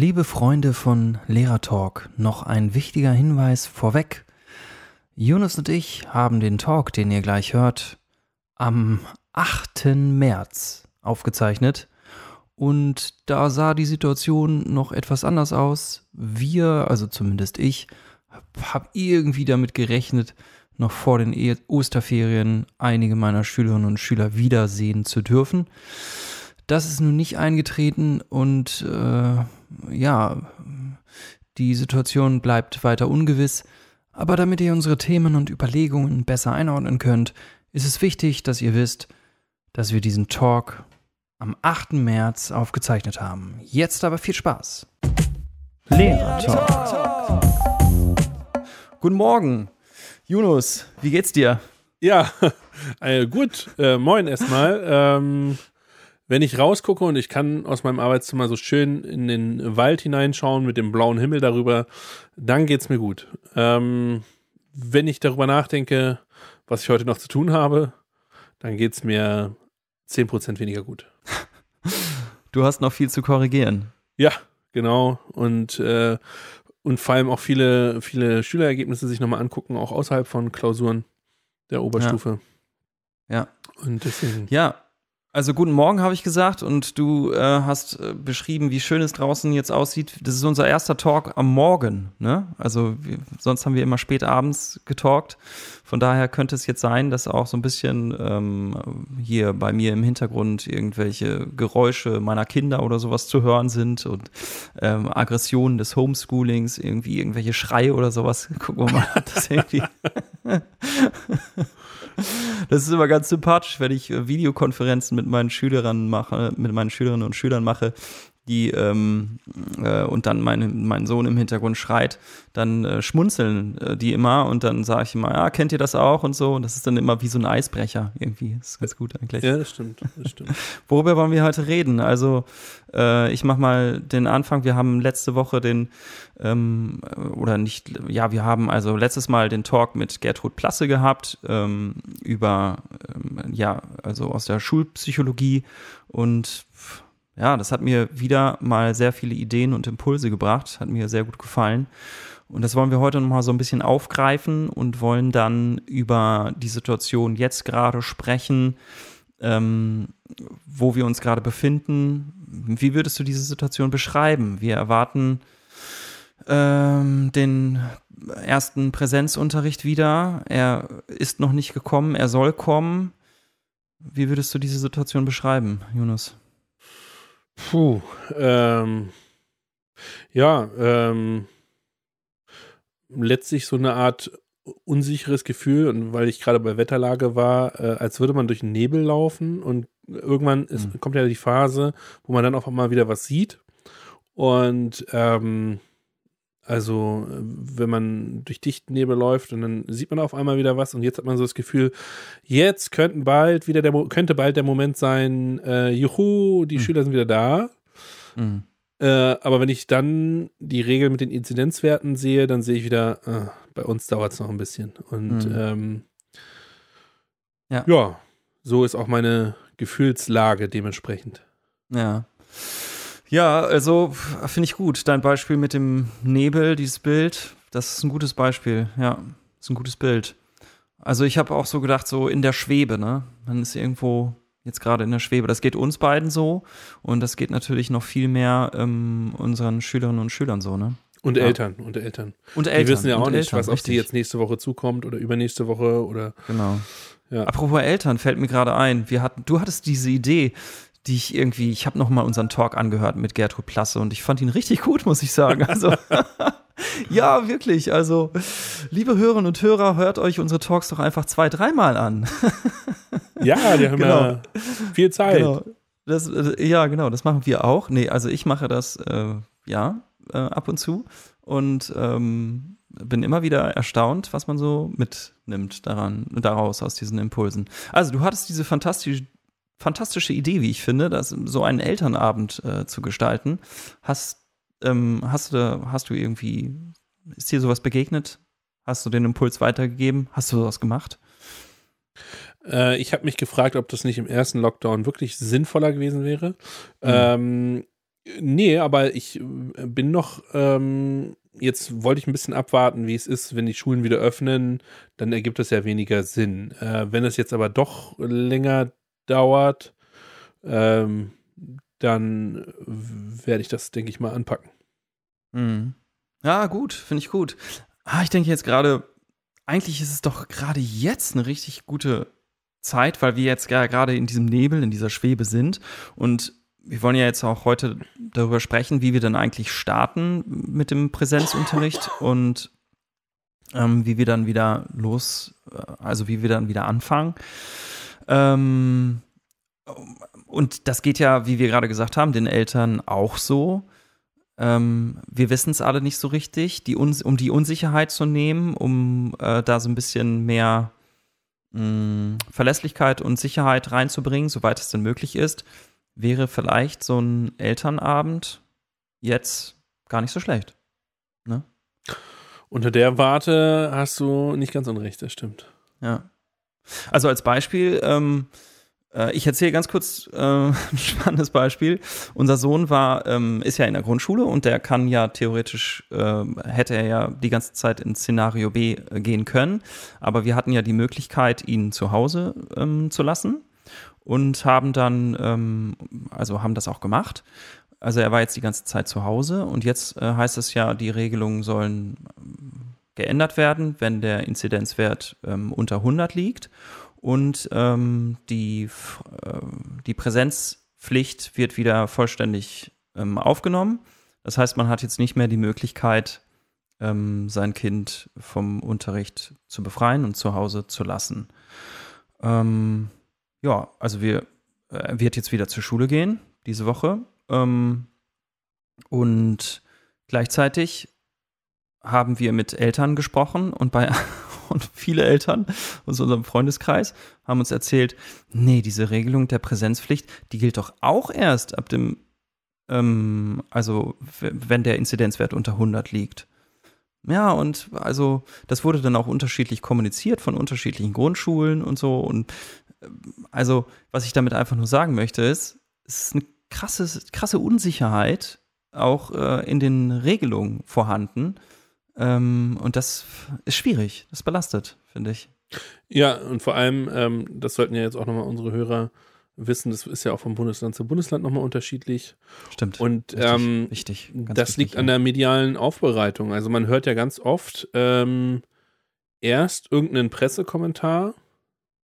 Liebe Freunde von Lehrertalk, noch ein wichtiger Hinweis vorweg. Jonas und ich haben den Talk, den ihr gleich hört, am 8. März aufgezeichnet. Und da sah die Situation noch etwas anders aus. Wir, also zumindest ich, habe irgendwie damit gerechnet, noch vor den e- Osterferien einige meiner Schülerinnen und Schüler wiedersehen zu dürfen. Das ist nun nicht eingetreten und äh, ja, die Situation bleibt weiter ungewiss. Aber damit ihr unsere Themen und Überlegungen besser einordnen könnt, ist es wichtig, dass ihr wisst, dass wir diesen Talk am 8. März aufgezeichnet haben. Jetzt aber viel Spaß. Lehrer Talk. Guten Morgen. Yunus, wie geht's dir? Ja, äh, gut. Äh, moin erstmal. Ähm, wenn ich rausgucke und ich kann aus meinem Arbeitszimmer so schön in den Wald hineinschauen mit dem blauen Himmel darüber, dann geht's mir gut. Ähm, wenn ich darüber nachdenke, was ich heute noch zu tun habe, dann geht's mir 10% weniger gut. Du hast noch viel zu korrigieren. Ja, genau. Und, äh, und vor allem auch viele, viele Schülerergebnisse sich nochmal angucken, auch außerhalb von Klausuren der Oberstufe. Ja. ja. Und deswegen. Ja, also guten Morgen habe ich gesagt und du äh, hast äh, beschrieben, wie schön es draußen jetzt aussieht. Das ist unser erster Talk am Morgen. Ne? Also wir, sonst haben wir immer spät abends getalkt. Von daher könnte es jetzt sein, dass auch so ein bisschen ähm, hier bei mir im Hintergrund irgendwelche Geräusche meiner Kinder oder sowas zu hören sind und ähm, Aggressionen des Homeschoolings, irgendwie irgendwelche Schreie oder sowas. Gucken wir mal, das irgendwie das ist immer ganz sympathisch, wenn ich äh, Videokonferenzen mit meinen Schülern mache, mit meinen Schülerinnen und Schülern mache, die ähm, äh, und dann meine, mein Sohn im Hintergrund schreit, dann äh, schmunzeln äh, die immer und dann sage ich immer, ja, kennt ihr das auch und so. Und das ist dann immer wie so ein Eisbrecher irgendwie. Das ist ganz gut eigentlich. Ja, das stimmt, das stimmt. Worüber wollen wir heute reden? Also äh, ich mache mal den Anfang. Wir haben letzte Woche den ähm, oder nicht, ja, wir haben also letztes Mal den Talk mit Gertrud Plasse gehabt ähm, über ähm, ja, also aus der Schulpsychologie und ja, das hat mir wieder mal sehr viele Ideen und Impulse gebracht, hat mir sehr gut gefallen. Und das wollen wir heute nochmal so ein bisschen aufgreifen und wollen dann über die Situation jetzt gerade sprechen, ähm, wo wir uns gerade befinden. Wie würdest du diese Situation beschreiben? Wir erwarten ähm, den ersten Präsenzunterricht wieder. Er ist noch nicht gekommen, er soll kommen. Wie würdest du diese Situation beschreiben, Jonas? Puh, ähm, ja, ähm, letztlich so eine Art unsicheres Gefühl und weil ich gerade bei Wetterlage war, äh, als würde man durch den Nebel laufen und irgendwann ist, mhm. kommt ja die Phase, wo man dann auch mal wieder was sieht und ähm, also, wenn man durch dichten Nebel läuft und dann sieht man auf einmal wieder was und jetzt hat man so das Gefühl, jetzt könnten bald wieder der könnte bald der Moment sein, äh, juhu, die mhm. Schüler sind wieder da. Mhm. Äh, aber wenn ich dann die Regel mit den Inzidenzwerten sehe, dann sehe ich wieder, äh, bei uns dauert es noch ein bisschen. Und mhm. ähm, ja. ja, so ist auch meine Gefühlslage dementsprechend. Ja. Ja, also finde ich gut. Dein Beispiel mit dem Nebel, dieses Bild, das ist ein gutes Beispiel. Ja, ist ein gutes Bild. Also ich habe auch so gedacht, so in der Schwebe, ne? Man ist irgendwo jetzt gerade in der Schwebe. Das geht uns beiden so und das geht natürlich noch viel mehr ähm, unseren Schülerinnen und Schülern so, ne? Und ja. Eltern, und Eltern. Und Eltern. Die wissen ja auch nicht, Eltern, was auf die jetzt nächste Woche zukommt oder übernächste Woche oder. Genau. Ja. Apropos Eltern, fällt mir gerade ein. Wir hatten, du hattest diese Idee, die ich irgendwie, ich habe noch mal unseren Talk angehört mit Gertrud Plasse und ich fand ihn richtig gut, muss ich sagen. Also ja, wirklich. Also liebe Hörerinnen und Hörer, hört euch unsere Talks doch einfach zwei, dreimal an. ja, die haben genau. ja viel Zeit. Genau. Das, äh, ja, genau, das machen wir auch. Nee, also ich mache das äh, ja äh, ab und zu und ähm, bin immer wieder erstaunt, was man so mitnimmt daran, daraus aus diesen Impulsen. Also du hattest diese fantastische fantastische Idee, wie ich finde, das, so einen Elternabend äh, zu gestalten. Hast, ähm, hast, du, hast du irgendwie, ist dir sowas begegnet? Hast du den Impuls weitergegeben? Hast du sowas gemacht? Äh, ich habe mich gefragt, ob das nicht im ersten Lockdown wirklich sinnvoller gewesen wäre. Mhm. Ähm, Nee, aber ich äh, bin noch, ähm, jetzt wollte ich ein bisschen abwarten, wie es ist, wenn die Schulen wieder öffnen, dann ergibt das ja weniger Sinn. Äh, wenn es jetzt aber doch länger dauert, ähm, dann werde ich das, denke ich mal, anpacken. Mhm. Ja, gut, finde ich gut. Ah, ich denke jetzt gerade, eigentlich ist es doch gerade jetzt eine richtig gute Zeit, weil wir jetzt gerade in diesem Nebel, in dieser Schwebe sind. Und wir wollen ja jetzt auch heute darüber sprechen, wie wir dann eigentlich starten mit dem Präsenzunterricht und ähm, wie wir dann wieder los, äh, also wie wir dann wieder anfangen. Ähm, und das geht ja, wie wir gerade gesagt haben, den Eltern auch so. Ähm, wir wissen es alle nicht so richtig, die um die Unsicherheit zu nehmen, um äh, da so ein bisschen mehr mh, mm, Verlässlichkeit und Sicherheit reinzubringen, soweit es denn möglich ist, wäre vielleicht so ein Elternabend jetzt gar nicht so schlecht. Ne? Unter der Warte hast du nicht ganz unrecht, das stimmt. Ja. Also als Beispiel, ähm, äh, ich erzähle ganz kurz äh, ein spannendes Beispiel. Unser Sohn war, ähm, ist ja in der Grundschule und der kann ja theoretisch, äh, hätte er ja die ganze Zeit in Szenario B äh, gehen können. Aber wir hatten ja die Möglichkeit, ihn zu Hause ähm, zu lassen und haben dann, ähm, also haben das auch gemacht. Also er war jetzt die ganze Zeit zu Hause und jetzt äh, heißt es ja, die Regelungen sollen geändert werden, wenn der Inzidenzwert ähm, unter 100 liegt und ähm, die, äh, die Präsenzpflicht wird wieder vollständig ähm, aufgenommen. Das heißt, man hat jetzt nicht mehr die Möglichkeit, ähm, sein Kind vom Unterricht zu befreien und zu Hause zu lassen. Ähm, ja, also wir äh, wird jetzt wieder zur Schule gehen diese Woche und gleichzeitig haben wir mit Eltern gesprochen und bei und viele Eltern aus unserem Freundeskreis haben uns erzählt, nee, diese Regelung der Präsenzpflicht, die gilt doch auch erst ab dem, ähm, also wenn der Inzidenzwert unter 100 liegt. Ja, und also das wurde dann auch unterschiedlich kommuniziert von unterschiedlichen Grundschulen und so. Und ähm, also, was ich damit einfach nur sagen möchte, ist, es ist eine krasse, krasse Unsicherheit auch äh, in den Regelungen vorhanden. Ähm, und das ist schwierig, das belastet, finde ich. Ja, und vor allem, ähm, das sollten ja jetzt auch nochmal unsere Hörer wissen, das ist ja auch vom Bundesland zu Bundesland nochmal unterschiedlich. Stimmt. Und wichtig, ähm, wichtig, das liegt an der medialen Aufbereitung. Also man hört ja ganz oft ähm, erst irgendeinen Pressekommentar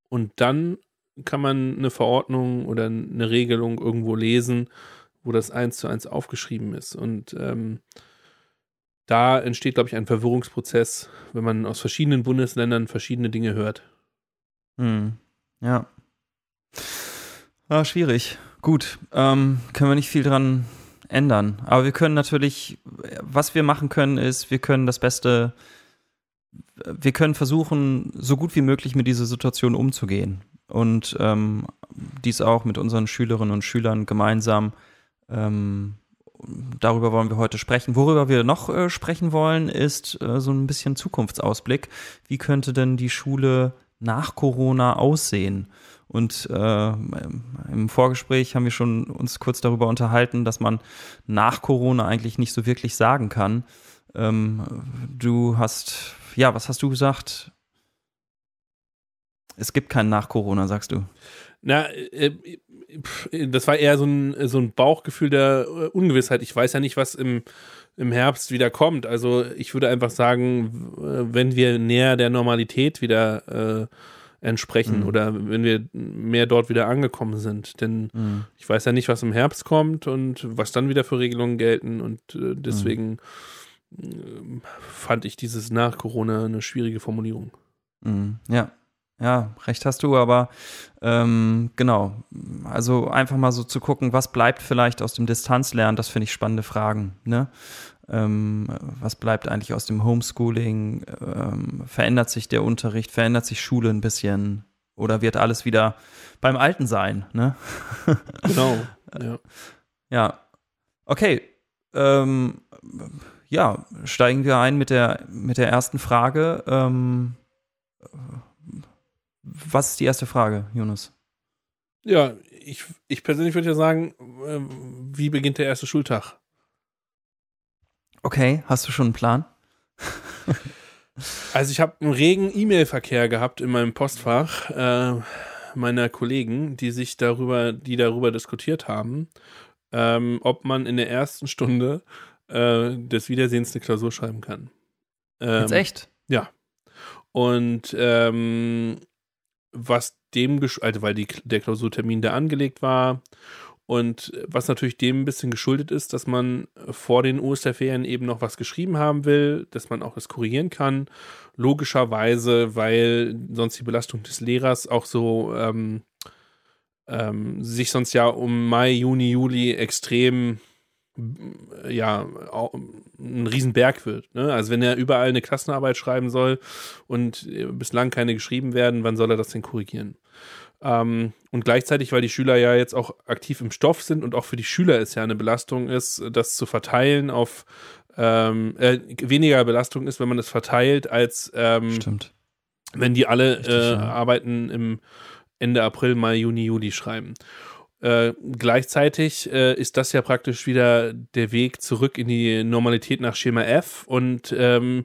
und dann kann man eine Verordnung oder eine Regelung irgendwo lesen, wo das eins zu eins aufgeschrieben ist. Und ähm, da entsteht, glaube ich, ein Verwirrungsprozess, wenn man aus verschiedenen Bundesländern verschiedene Dinge hört. Hm. Ja. Ah, schwierig. Gut. Ähm, können wir nicht viel dran ändern. Aber wir können natürlich, was wir machen können, ist, wir können das Beste, wir können versuchen, so gut wie möglich mit dieser Situation umzugehen. Und ähm, dies auch mit unseren Schülerinnen und Schülern gemeinsam ähm, darüber wollen wir heute sprechen. Worüber wir noch äh, sprechen wollen, ist äh, so ein bisschen Zukunftsausblick. Wie könnte denn die Schule nach Corona aussehen? Und äh, im Vorgespräch haben wir schon uns kurz darüber unterhalten, dass man nach Corona eigentlich nicht so wirklich sagen kann. Ähm, du hast, ja, was hast du gesagt? Es gibt keinen nach Corona, sagst du. Na, äh, das war eher so ein, so ein Bauchgefühl der äh, Ungewissheit. Ich weiß ja nicht, was im, im Herbst wieder kommt. Also ich würde einfach sagen, wenn wir näher der Normalität wieder äh, entsprechen mhm. oder wenn wir mehr dort wieder angekommen sind. Denn mhm. ich weiß ja nicht, was im Herbst kommt und was dann wieder für Regelungen gelten und äh, deswegen mhm. fand ich dieses nach Corona eine schwierige Formulierung. Mhm. Ja, ja, recht hast du, aber ähm, genau. Also einfach mal so zu gucken, was bleibt vielleicht aus dem Distanzlernen, das finde ich spannende Fragen. Ne? Ähm, was bleibt eigentlich aus dem Homeschooling? Ähm, verändert sich der Unterricht? Verändert sich Schule ein bisschen? Oder wird alles wieder beim Alten sein? Ne? Genau. Ja. ja. Okay. Ähm, ja, steigen wir ein mit der, mit der ersten Frage. Was ist die erste Frage, Jonas? Ja, ich, ich persönlich würde ja sagen, äh, wie beginnt der erste Schultag? Okay, hast du schon einen Plan? Also ich habe einen regen E-Mail-Verkehr gehabt in meinem Postfach äh, meiner Kollegen, die sich darüber, die darüber diskutiert haben, ähm, ob man in der ersten Stunde äh, des Wiedersehens eine Klausur schreiben kann. Ähm, Jetzt echt? Ja. Und ähm, was dem, also weil die, der Klausurtermin da angelegt war und was natürlich dem ein bisschen geschuldet ist, dass man vor den Osterferien eben noch was geschrieben haben will, dass man auch das korrigieren kann. Logischerweise, weil sonst die Belastung des Lehrers auch so ähm, ähm, sich sonst ja um Mai, Juni, Juli extrem ja ein Riesenberg wird. Ne? Also wenn er überall eine Klassenarbeit schreiben soll und bislang keine geschrieben werden, wann soll er das denn korrigieren? Ähm, und gleichzeitig, weil die Schüler ja jetzt auch aktiv im Stoff sind und auch für die Schüler es ja eine Belastung ist, das zu verteilen auf ähm, äh, weniger Belastung ist, wenn man es verteilt, als ähm, wenn die alle Richtig, äh, ja. Arbeiten im Ende April, Mai, Juni, Juli schreiben. Äh, gleichzeitig äh, ist das ja praktisch wieder der Weg zurück in die Normalität nach Schema F und ähm,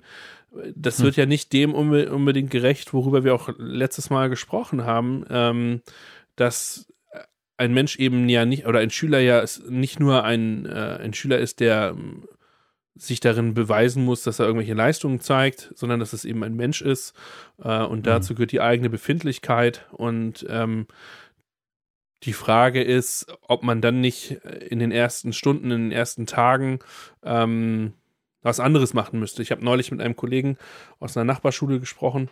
das Hm. wird ja nicht dem unbe unbedingt gerecht, worüber wir auch letztes Mal gesprochen haben, ähm, dass ein Mensch eben ja nicht, oder ein Schüler ja nicht nur ein, äh, ein Schüler ist, der ähm, sich darin beweisen muss, dass er irgendwelche Leistungen zeigt, sondern dass es eben ein Mensch ist. Äh, und dazu gehört die eigene Befindlichkeit. Und ähm, die Frage ist, ob man dann nicht in den ersten Stunden, in den ersten Tagen ähm, was anderes machen müsste. Ich habe neulich mit einem Kollegen aus einer Nachbarschule gesprochen,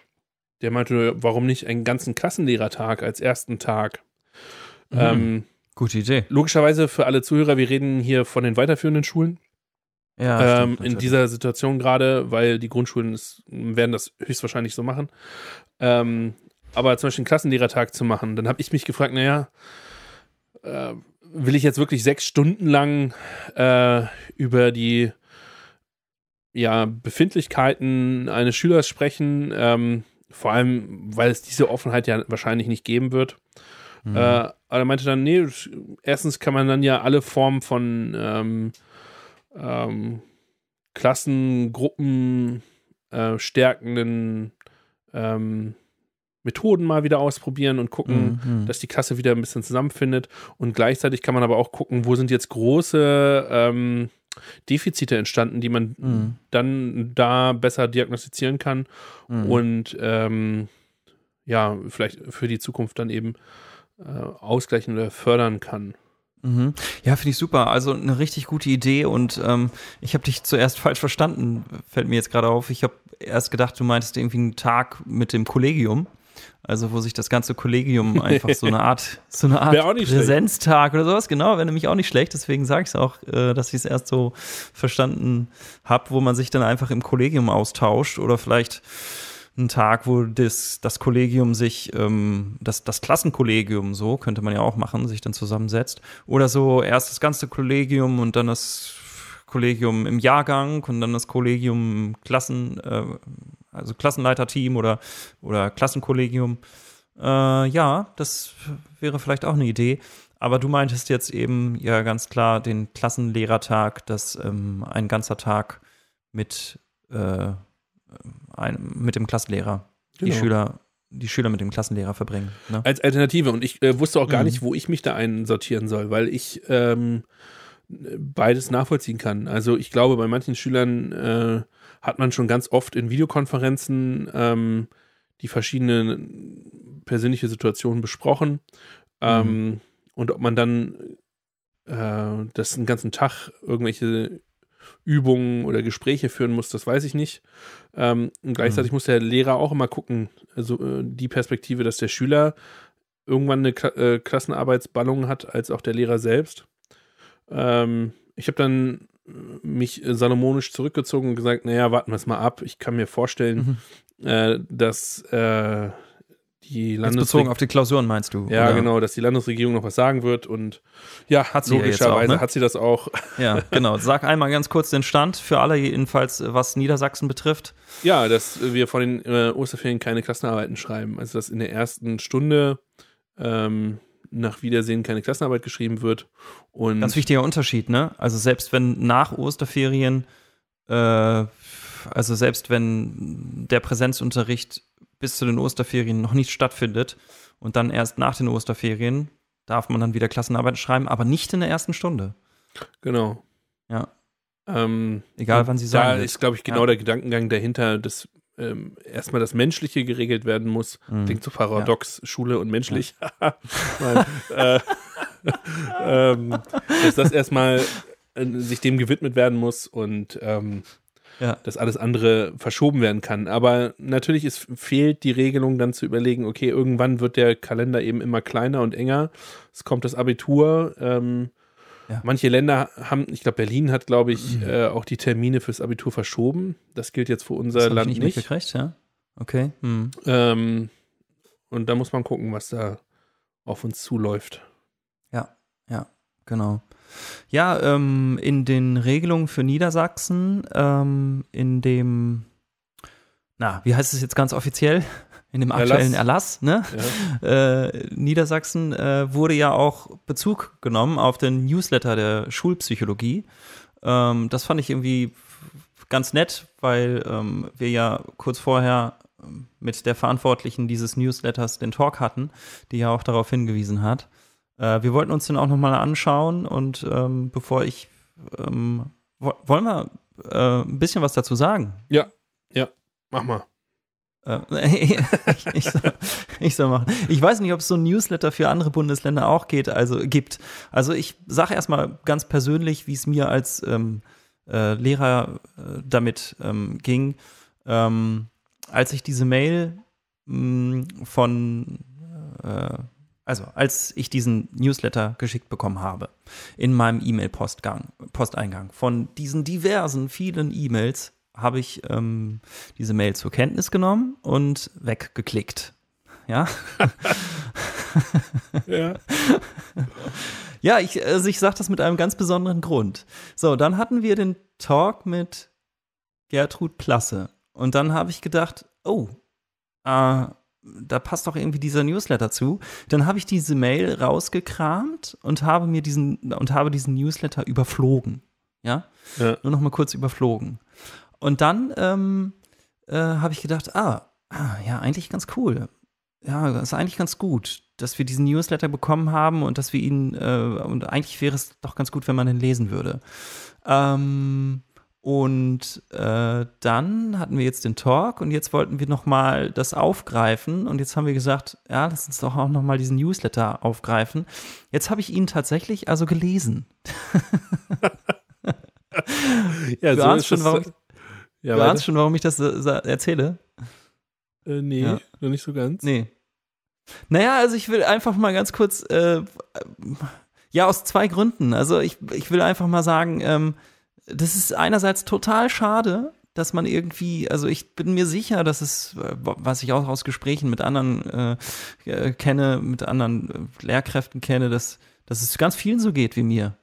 der meinte, warum nicht einen ganzen Klassenlehrertag als ersten Tag? Mhm. Ähm, Gute Idee. logischerweise für alle Zuhörer, wir reden hier von den weiterführenden Schulen. Ja, ähm, in dieser Situation gerade, weil die Grundschulen es, werden das höchstwahrscheinlich so machen. Ähm, aber zum Beispiel einen Klassenlehrertag zu machen, dann habe ich mich gefragt, naja, äh, will ich jetzt wirklich sechs Stunden lang äh, über die ja, Befindlichkeiten eines Schülers sprechen, ähm, vor allem, weil es diese Offenheit ja wahrscheinlich nicht geben wird. Mhm. Äh, aber er meinte dann, nee, erstens kann man dann ja alle Formen von ähm, ähm, Klassen, Gruppen, äh, stärkenden ähm, Methoden mal wieder ausprobieren und gucken, Mhm. dass die Klasse wieder ein bisschen zusammenfindet. Und gleichzeitig kann man aber auch gucken, wo sind jetzt große ähm, Defizite entstanden, die man Mhm. dann da besser diagnostizieren kann Mhm. und ähm, ja, vielleicht für die Zukunft dann eben äh, ausgleichen oder fördern kann. Mhm. Ja, finde ich super. Also eine richtig gute Idee und ähm, ich habe dich zuerst falsch verstanden, fällt mir jetzt gerade auf. Ich habe erst gedacht, du meintest irgendwie einen Tag mit dem Kollegium. Also wo sich das ganze Kollegium einfach so eine Art, so eine Art nicht schlecht. Präsenztag oder sowas, genau, wäre nämlich auch nicht schlecht. Deswegen sage ich es auch, äh, dass ich es erst so verstanden habe, wo man sich dann einfach im Kollegium austauscht oder vielleicht ein Tag, wo das, das Kollegium sich, ähm, das, das Klassenkollegium, so könnte man ja auch machen, sich dann zusammensetzt. Oder so erst das ganze Kollegium und dann das Kollegium im Jahrgang und dann das Kollegium Klassen, äh, also Klassenleiterteam oder, oder Klassenkollegium. Äh, ja, das wäre vielleicht auch eine Idee. Aber du meintest jetzt eben ja ganz klar den Klassenlehrertag, dass ähm, ein ganzer Tag mit, äh, ein, mit dem Klassenlehrer die Genau. Schüler die Schüler mit dem Klassenlehrer verbringen. Ne? Als Alternative. Und ich äh, wusste auch gar Mhm. nicht, wo ich mich da einsortieren soll, weil ich ähm, beides nachvollziehen kann. Also ich glaube, bei manchen Schülern äh, hat man schon ganz oft in Videokonferenzen ähm, die verschiedenen persönliche Situationen besprochen. Ähm, und ob man dann äh, das einen ganzen Tag irgendwelche Übungen oder Gespräche führen muss, das weiß ich nicht. Ähm, und gleichzeitig muss der Lehrer auch immer gucken, also äh, die Perspektive, dass der Schüler irgendwann eine Kla äh, Klassenarbeitsballung hat, als auch der Lehrer selbst. Ähm, ich habe dann mich salomonisch zurückgezogen und gesagt, naja, warten wir es mal ab. Ich kann mir vorstellen, Mhm. äh, dass äh, die Jetzt bezogen Landesregierung auf die Klausuren meinst du? ja, oder? genau, dass die Landesregierung noch was sagen wird und ja, Hat sie ja logischerweise auch, ne? hat sie das auch. Ja, genau. Sag einmal ganz kurz den Stand für alle, jedenfalls was Niedersachsen betrifft. Ja, dass wir vor den äh, Osterferien keine Klassenarbeiten schreiben. Also dass in der ersten Stunde ähm, nach Wiedersehen keine Klassenarbeit geschrieben wird. Und Ganz wichtiger Unterschied, ne? Also selbst wenn nach Osterferien, äh, also selbst wenn der Präsenzunterricht bis zu den Osterferien noch nicht stattfindet und dann erst nach den Osterferien darf man dann wieder Klassenarbeit schreiben, aber nicht in der ersten Stunde. genau. Ja. Ähm, Egal, wann sie Da sein wird. ist, glaube ich, genau Ja. der Gedankengang dahinter, dass ähm, erstmal das Menschliche geregelt werden muss. Mhm. Klingt so paradox, Schule und menschlich. Nein, äh, ähm, dass das erstmal äh, sich dem gewidmet werden muss und ähm, Ja. dass alles andere verschoben werden kann. Aber natürlich ist, fehlt die Regelung dann zu überlegen, okay, irgendwann wird der Kalender eben immer kleiner und enger. Es kommt das Abitur. Ähm, Ja. Mhm. Manche Länder haben, ich glaube, Berlin hat, glaube ich, äh, auch die Termine fürs Abitur verschoben. Das gilt jetzt für unser Das hab ich Land nicht, nicht. mitgekriegt, ja? Okay. Hm. Ähm, und da muss man gucken, was da auf uns zuläuft. Genau. Ja, ähm, in den Regelungen für Niedersachsen, ähm, in dem, na, wie heißt es jetzt ganz offiziell? In dem Erlass. aktuellen Erlass, ne? Ja. Äh, Niedersachsen äh, wurde ja auch Bezug genommen auf den Newsletter der Schulpsychologie. Ähm, das fand ich irgendwie ganz nett, weil ähm, wir ja kurz vorher ähm, mit der Verantwortlichen dieses Newsletters den Talk hatten, die ja auch darauf hingewiesen hat. Äh, wir wollten uns den auch nochmal anschauen und ähm, bevor ich, ähm, wo, wollen wir äh, ein bisschen was dazu sagen? Mach mal. Äh, ich, soll, ich soll machen. Ich weiß nicht, ob es so ein Newsletter für andere Bundesländer auch geht, also gibt. Also ich sage erstmal ganz persönlich, wie es mir als ähm, äh, Lehrer äh, damit ähm, ging. Ähm, als ich diese Mail mh, von, äh, also als ich diesen Newsletter geschickt bekommen habe, in meinem E-Mail-Postgang, Posteingang, von diesen diversen, vielen E-Mails habe ich ähm, diese Mail zur Kenntnis genommen und weggeklickt. Ja. Ja. Ja, ich, also ich sage das mit einem ganz besonderen Grund. So, dann hatten wir den Talk mit Gertrud Plasse. Und dann habe ich gedacht, oh, äh, da passt doch irgendwie dieser Newsletter zu. Dann habe ich diese Mail rausgekramt und habe mir diesen und habe diesen Newsletter überflogen. Ja, Ja. nur noch mal kurz überflogen. Und dann ähm, äh, habe ich gedacht, ah, ah, ja, eigentlich ganz cool. Ja, das ist eigentlich ganz gut, dass wir diesen Newsletter bekommen haben und dass wir ihn, äh, und eigentlich wäre es doch ganz gut, wenn man den lesen würde. Ähm, und äh, dann hatten wir jetzt den Talk und jetzt wollten wir nochmal das aufgreifen und jetzt haben wir gesagt, ja, lass uns doch auch nochmal diesen Newsletter aufgreifen. Jetzt habe ich ihn tatsächlich also gelesen. Ja, Du so ist schon, warum, Ja, du ahnst schon, warum ich das äh, erzähle? Äh, nee, Ja. noch nicht so ganz. Nee. Naja, also ich will einfach mal ganz kurz, äh, ja, aus zwei Gründen. Also ich, ich will einfach mal sagen, ähm, das ist einerseits total schade, dass man irgendwie, also ich bin mir sicher, dass es, äh, was ich auch aus Gesprächen mit anderen äh, äh, kenne, mit anderen äh, Lehrkräften kenne, dass, dass es ganz vielen so geht wie mir.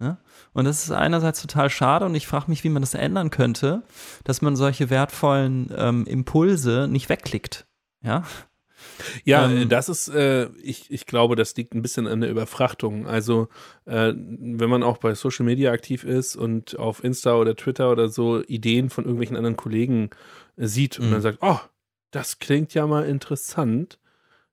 Ne? Und das ist einerseits total schade und ich frage mich, wie man das ändern könnte, dass man solche wertvollen ähm, Impulse nicht wegklickt. Ja, Ja, Ähm, äh, das ist, äh, ich, ich glaube, das liegt ein bisschen an der Überfrachtung. Also, äh, wenn man auch bei Social Media aktiv ist und auf Insta oder Twitter oder so Ideen von irgendwelchen anderen Kollegen äh, sieht und Mhm. dann sagt, oh, das klingt ja mal interessant,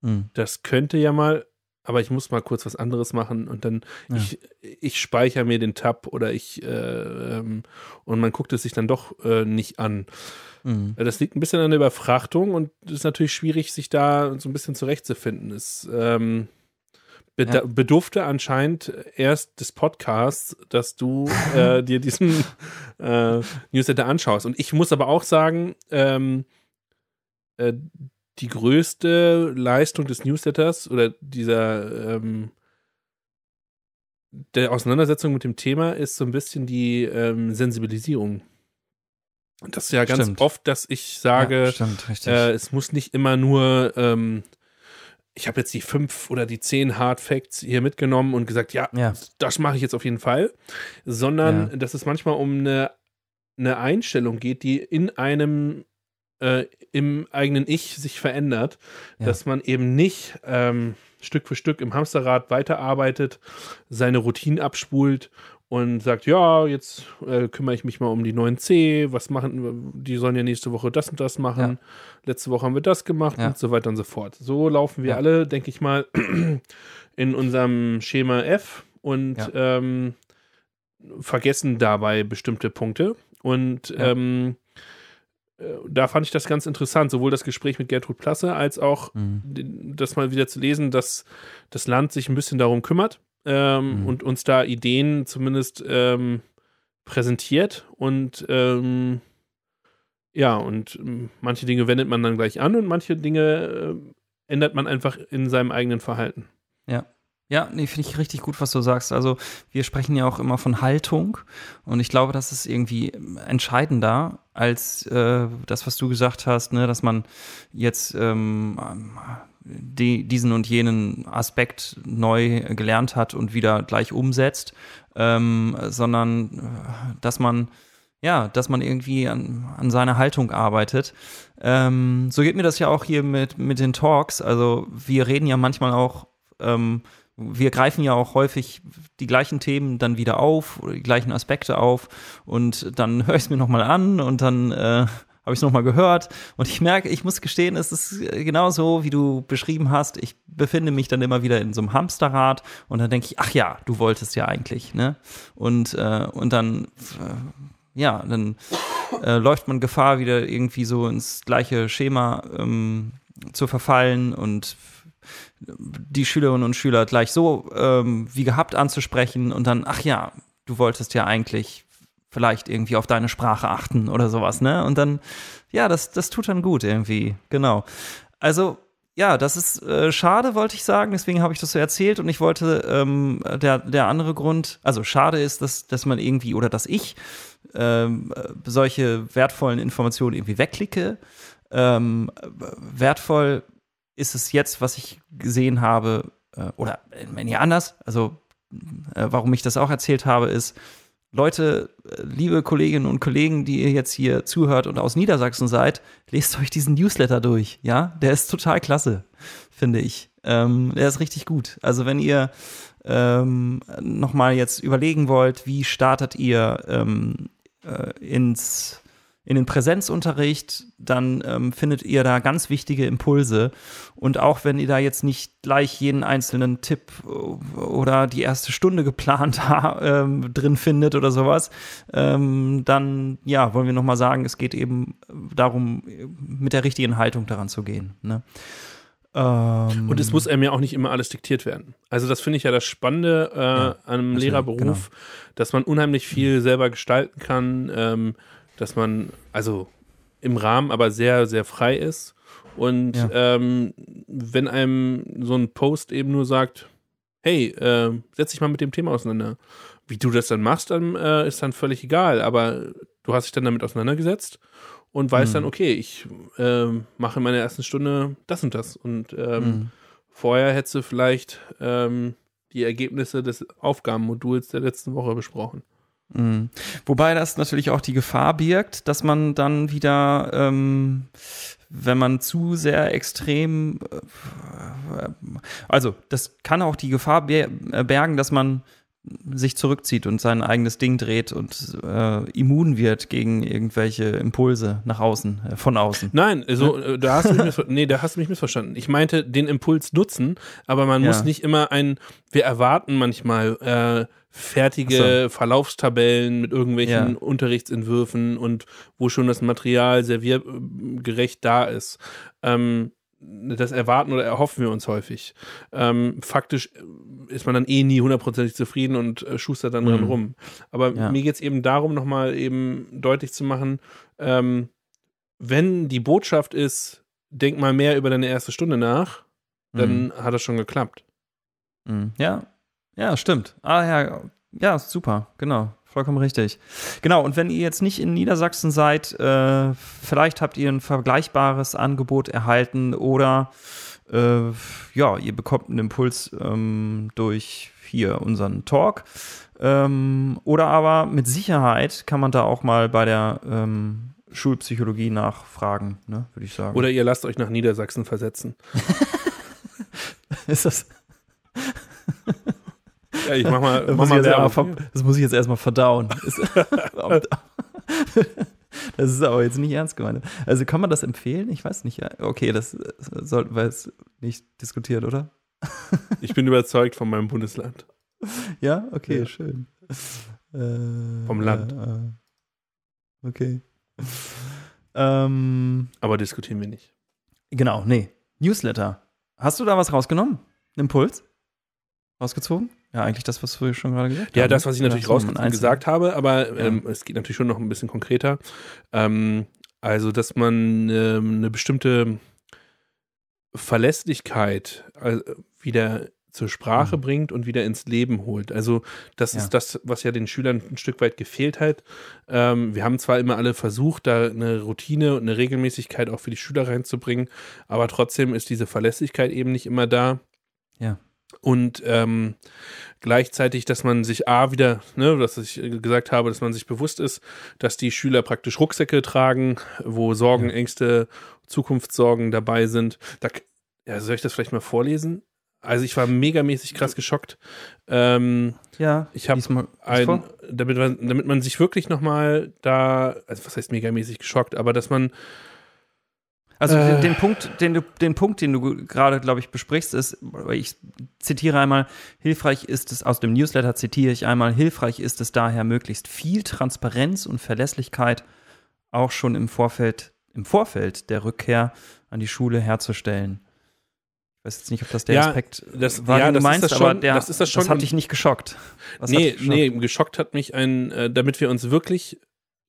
Mhm. das könnte ja mal, aber ich muss mal kurz was anderes machen und dann Ja. ich, ich speichere mir den Tab oder ich äh, ähm, und man guckt es sich dann doch äh, nicht an. Mhm. Das liegt ein bisschen an der Überfrachtung und es ist natürlich schwierig, sich da so ein bisschen zurechtzufinden. Es ähm, beda- Ja. bedurfte anscheinend erst des Podcasts, dass du äh, dir diesen äh, Newsletter anschaust. Und ich muss aber auch sagen, ähm, äh, die größte Leistung des Newsletters oder dieser ähm, der Auseinandersetzung mit dem Thema ist so ein bisschen die ähm, Sensibilisierung. Und das ist ja ganz Stimmt. oft, dass ich sage, ja, stimmt, äh, es muss nicht immer nur, ähm, ich habe jetzt die fünf oder die zehn Hard Facts hier mitgenommen und gesagt, ja, Ja. das mache ich jetzt auf jeden Fall, sondern Ja. dass es manchmal um eine, eine Einstellung geht, die in einem äh, im eigenen Ich sich verändert, Ja. dass man eben nicht ähm, Stück für Stück im Hamsterrad weiterarbeitet, seine Routinen abspult und sagt, ja, jetzt äh, kümmere ich mich mal um die neuen C, was machen, die sollen ja nächste Woche das und das machen. Ja. Letzte Woche haben wir das gemacht ja. und so weiter und so fort. So laufen wir alle, denke ich mal, in unserem Schema F und ähm, vergessen dabei bestimmte Punkte. Und ähm, äh, da fand ich das ganz interessant, sowohl das Gespräch mit Gertrud Plasse als auch mhm. das mal wieder zu lesen, dass das Land sich ein bisschen darum kümmert ähm, mhm. und uns da Ideen zumindest ähm, präsentiert und ähm, ja, und ähm, manche Dinge wendet man dann gleich an und manche Dinge äh, ändert man einfach in seinem eigenen Verhalten. Ja. Ja, nee, finde ich richtig gut, was du sagst. Also wir sprechen ja auch immer von Haltung und ich glaube, das ist irgendwie entscheidender als äh, das, was du gesagt hast, ne, dass man jetzt ähm, die, diesen und jenen Aspekt neu gelernt hat und wieder gleich umsetzt, ähm, sondern äh, dass man ja, dass man irgendwie an, an seiner Haltung arbeitet. Ähm, so geht mir das ja auch hier mit, mit den Talks. Also wir reden ja manchmal auch ähm, wir greifen ja auch häufig die gleichen Themen dann wieder auf oder die gleichen Aspekte auf und dann höre ich es mir nochmal an und dann äh, habe ich es nochmal gehört und ich merke, ich muss gestehen, es ist genauso, wie du beschrieben hast. Ich befinde mich dann immer wieder in so einem Hamsterrad und dann denke ich, ach ja, du wolltest ja eigentlich, ne? Und, äh, und dann, äh, ja, dann äh, läuft man Gefahr, wieder irgendwie so ins gleiche Schema ähm, zu verfallen und die Schülerinnen und Schüler gleich so ähm, wie gehabt anzusprechen und dann, ach ja, du wolltest ja eigentlich vielleicht irgendwie auf deine Sprache achten oder sowas, ne? Und dann, ja, das, das tut dann gut irgendwie, genau. Also, ja, das ist äh, schade, wollte ich sagen, deswegen habe ich das so erzählt und ich wollte, ähm, der, der andere Grund, also schade ist, dass, dass man irgendwie oder dass ich ähm, solche wertvollen Informationen irgendwie wegklicke. Ähm, wertvoll ist es jetzt, was ich gesehen habe, äh, oder wenn ihr anders, also äh, warum ich das auch erzählt habe, ist, Leute, äh, liebe Kolleginnen und Kollegen, die ihr jetzt hier zuhört und aus Niedersachsen seid, lest euch diesen Newsletter durch, ja? Der ist total klasse, finde ich. Ähm, der ist richtig gut. Also wenn ihr ähm, nochmal jetzt überlegen wollt, wie startet ihr ähm, äh, ins in den Präsenzunterricht, dann ähm, findet ihr da ganz wichtige Impulse. Und auch wenn ihr da jetzt nicht gleich jeden einzelnen Tipp äh, oder die erste Stunde geplant ähm, drin findet oder sowas, ähm, dann ja, wollen wir nochmal sagen, es geht eben darum, mit der richtigen Haltung daran zu gehen. Ne? Ähm, und es muss einem ja auch nicht immer alles diktiert werden. Also das finde ich ja das Spannende äh, ja, an einem Lehrerberuf, genau. dass man unheimlich viel selber gestalten kann. Dass man also im Rahmen aber sehr, sehr frei ist. Und ja. ähm, wenn einem so ein Post eben nur sagt, hey, äh, setz dich mal mit dem Thema auseinander. Wie du das dann machst, dann äh, ist dann völlig egal. Aber du hast dich dann damit auseinandergesetzt und weißt mhm. dann, okay, ich äh, mache in meiner ersten Stunde das und das. Und ähm, mhm. vorher hättest du vielleicht ähm, die Ergebnisse des Aufgabenmoduls der letzten Woche besprochen. Mhm. Wobei das natürlich auch die Gefahr birgt, dass man dann wieder, ähm, wenn man zu sehr extrem, äh, also das kann auch die Gefahr äh, bergen, dass man sich zurückzieht und sein eigenes Ding dreht und äh, immun wird gegen irgendwelche Impulse nach außen, äh, von außen. Nein, also äh, da hast du mich nee, da hast du mich missverstanden. Ich meinte den Impuls nutzen, aber man ja. muss nicht immer ein, wir erwarten manchmal äh, fertige so. Verlaufstabellen mit irgendwelchen ja. Unterrichtsentwürfen und wo schon das Material serviergerecht da ist. Ähm, das erwarten oder erhoffen wir uns häufig. Ähm, faktisch ist man dann eh nie hundertprozentig zufrieden und äh, schustert dann mhm. dran rum. Aber ja. mir geht es eben darum, nochmal eben deutlich zu machen, ähm, wenn die Botschaft ist, denk mal mehr über deine erste Stunde nach, dann mhm. hat das schon geklappt. Mhm. Ja, ja, stimmt. Ah ja, ja, super, genau. Vollkommen richtig. Genau, und wenn ihr jetzt nicht in Niedersachsen seid, äh, vielleicht habt ihr ein vergleichbares Angebot erhalten oder äh, ja, ihr bekommt einen Impuls ähm, durch hier unseren Talk. Ähm, oder aber mit Sicherheit kann man da auch mal bei der ähm, Schulpsychologie nachfragen, ne, würde ich sagen. Oder ihr lasst euch nach Niedersachsen versetzen. Ist das. Ja, ich mach mal, Das mach muss, ich mal jetzt erstmal Werbung. das muss ich jetzt erstmal verdauen. Das ist aber jetzt nicht ernst gemeint. Also kann man das empfehlen? Ich weiß nicht. Okay, das sollten wir jetzt nicht diskutiert, oder? Ich bin überzeugt von meinem Bundesland. Ja, okay, Ja. schön. Äh, Vom Land. Äh, okay. Ähm, Aber diskutieren wir nicht. genau, nee. Newsletter. Hast du da was rausgenommen? Impuls? Rausgezogen? Ja, eigentlich das, was wir schon gerade gesagt Ja, haben. das, was ich natürlich raus gesagt habe, aber ähm, es geht natürlich schon noch ein bisschen konkreter. Ähm, also, dass man ähm, eine bestimmte Verlässlichkeit äh, wieder zur Sprache Mhm. bringt und wieder ins Leben holt. Also das Ja. ist das, was ja den Schülern ein Stück weit gefehlt hat. Ähm, wir haben zwar immer alle versucht, da eine Routine und eine Regelmäßigkeit auch für die Schüler reinzubringen, aber trotzdem ist diese Verlässlichkeit eben nicht immer da. Ja. Und ähm, gleichzeitig, dass man sich A wieder, ne, was ich äh, gesagt habe, dass man sich bewusst ist, dass die Schüler praktisch Rucksäcke tragen, wo Sorgen, Ja. Ängste, Zukunftssorgen dabei sind. Da, ja, soll ich das vielleicht mal vorlesen? Also ich war megamäßig krass geschockt. Ähm, Ja, ich habe ein, damit, man, damit man sich wirklich nochmal da, also was heißt megamäßig geschockt, aber dass man, Also Äh. den, Punkt, den du, den Punkt, den du gerade, glaube ich, besprichst, ist, ich zitiere einmal, hilfreich ist es, aus dem Newsletter zitiere ich einmal, hilfreich ist es daher, möglichst viel Transparenz und Verlässlichkeit auch schon im Vorfeld, im Vorfeld der Rückkehr an die Schule herzustellen. Ich weiß jetzt nicht, ob das der Ja, Aspekt das- war, ja, den du das meinst, das aber schon- der, das ist das schon hat im- dich nicht geschockt. Was hat nee, geschockt? nee, geschockt hat mich ein, äh, damit wir uns wirklich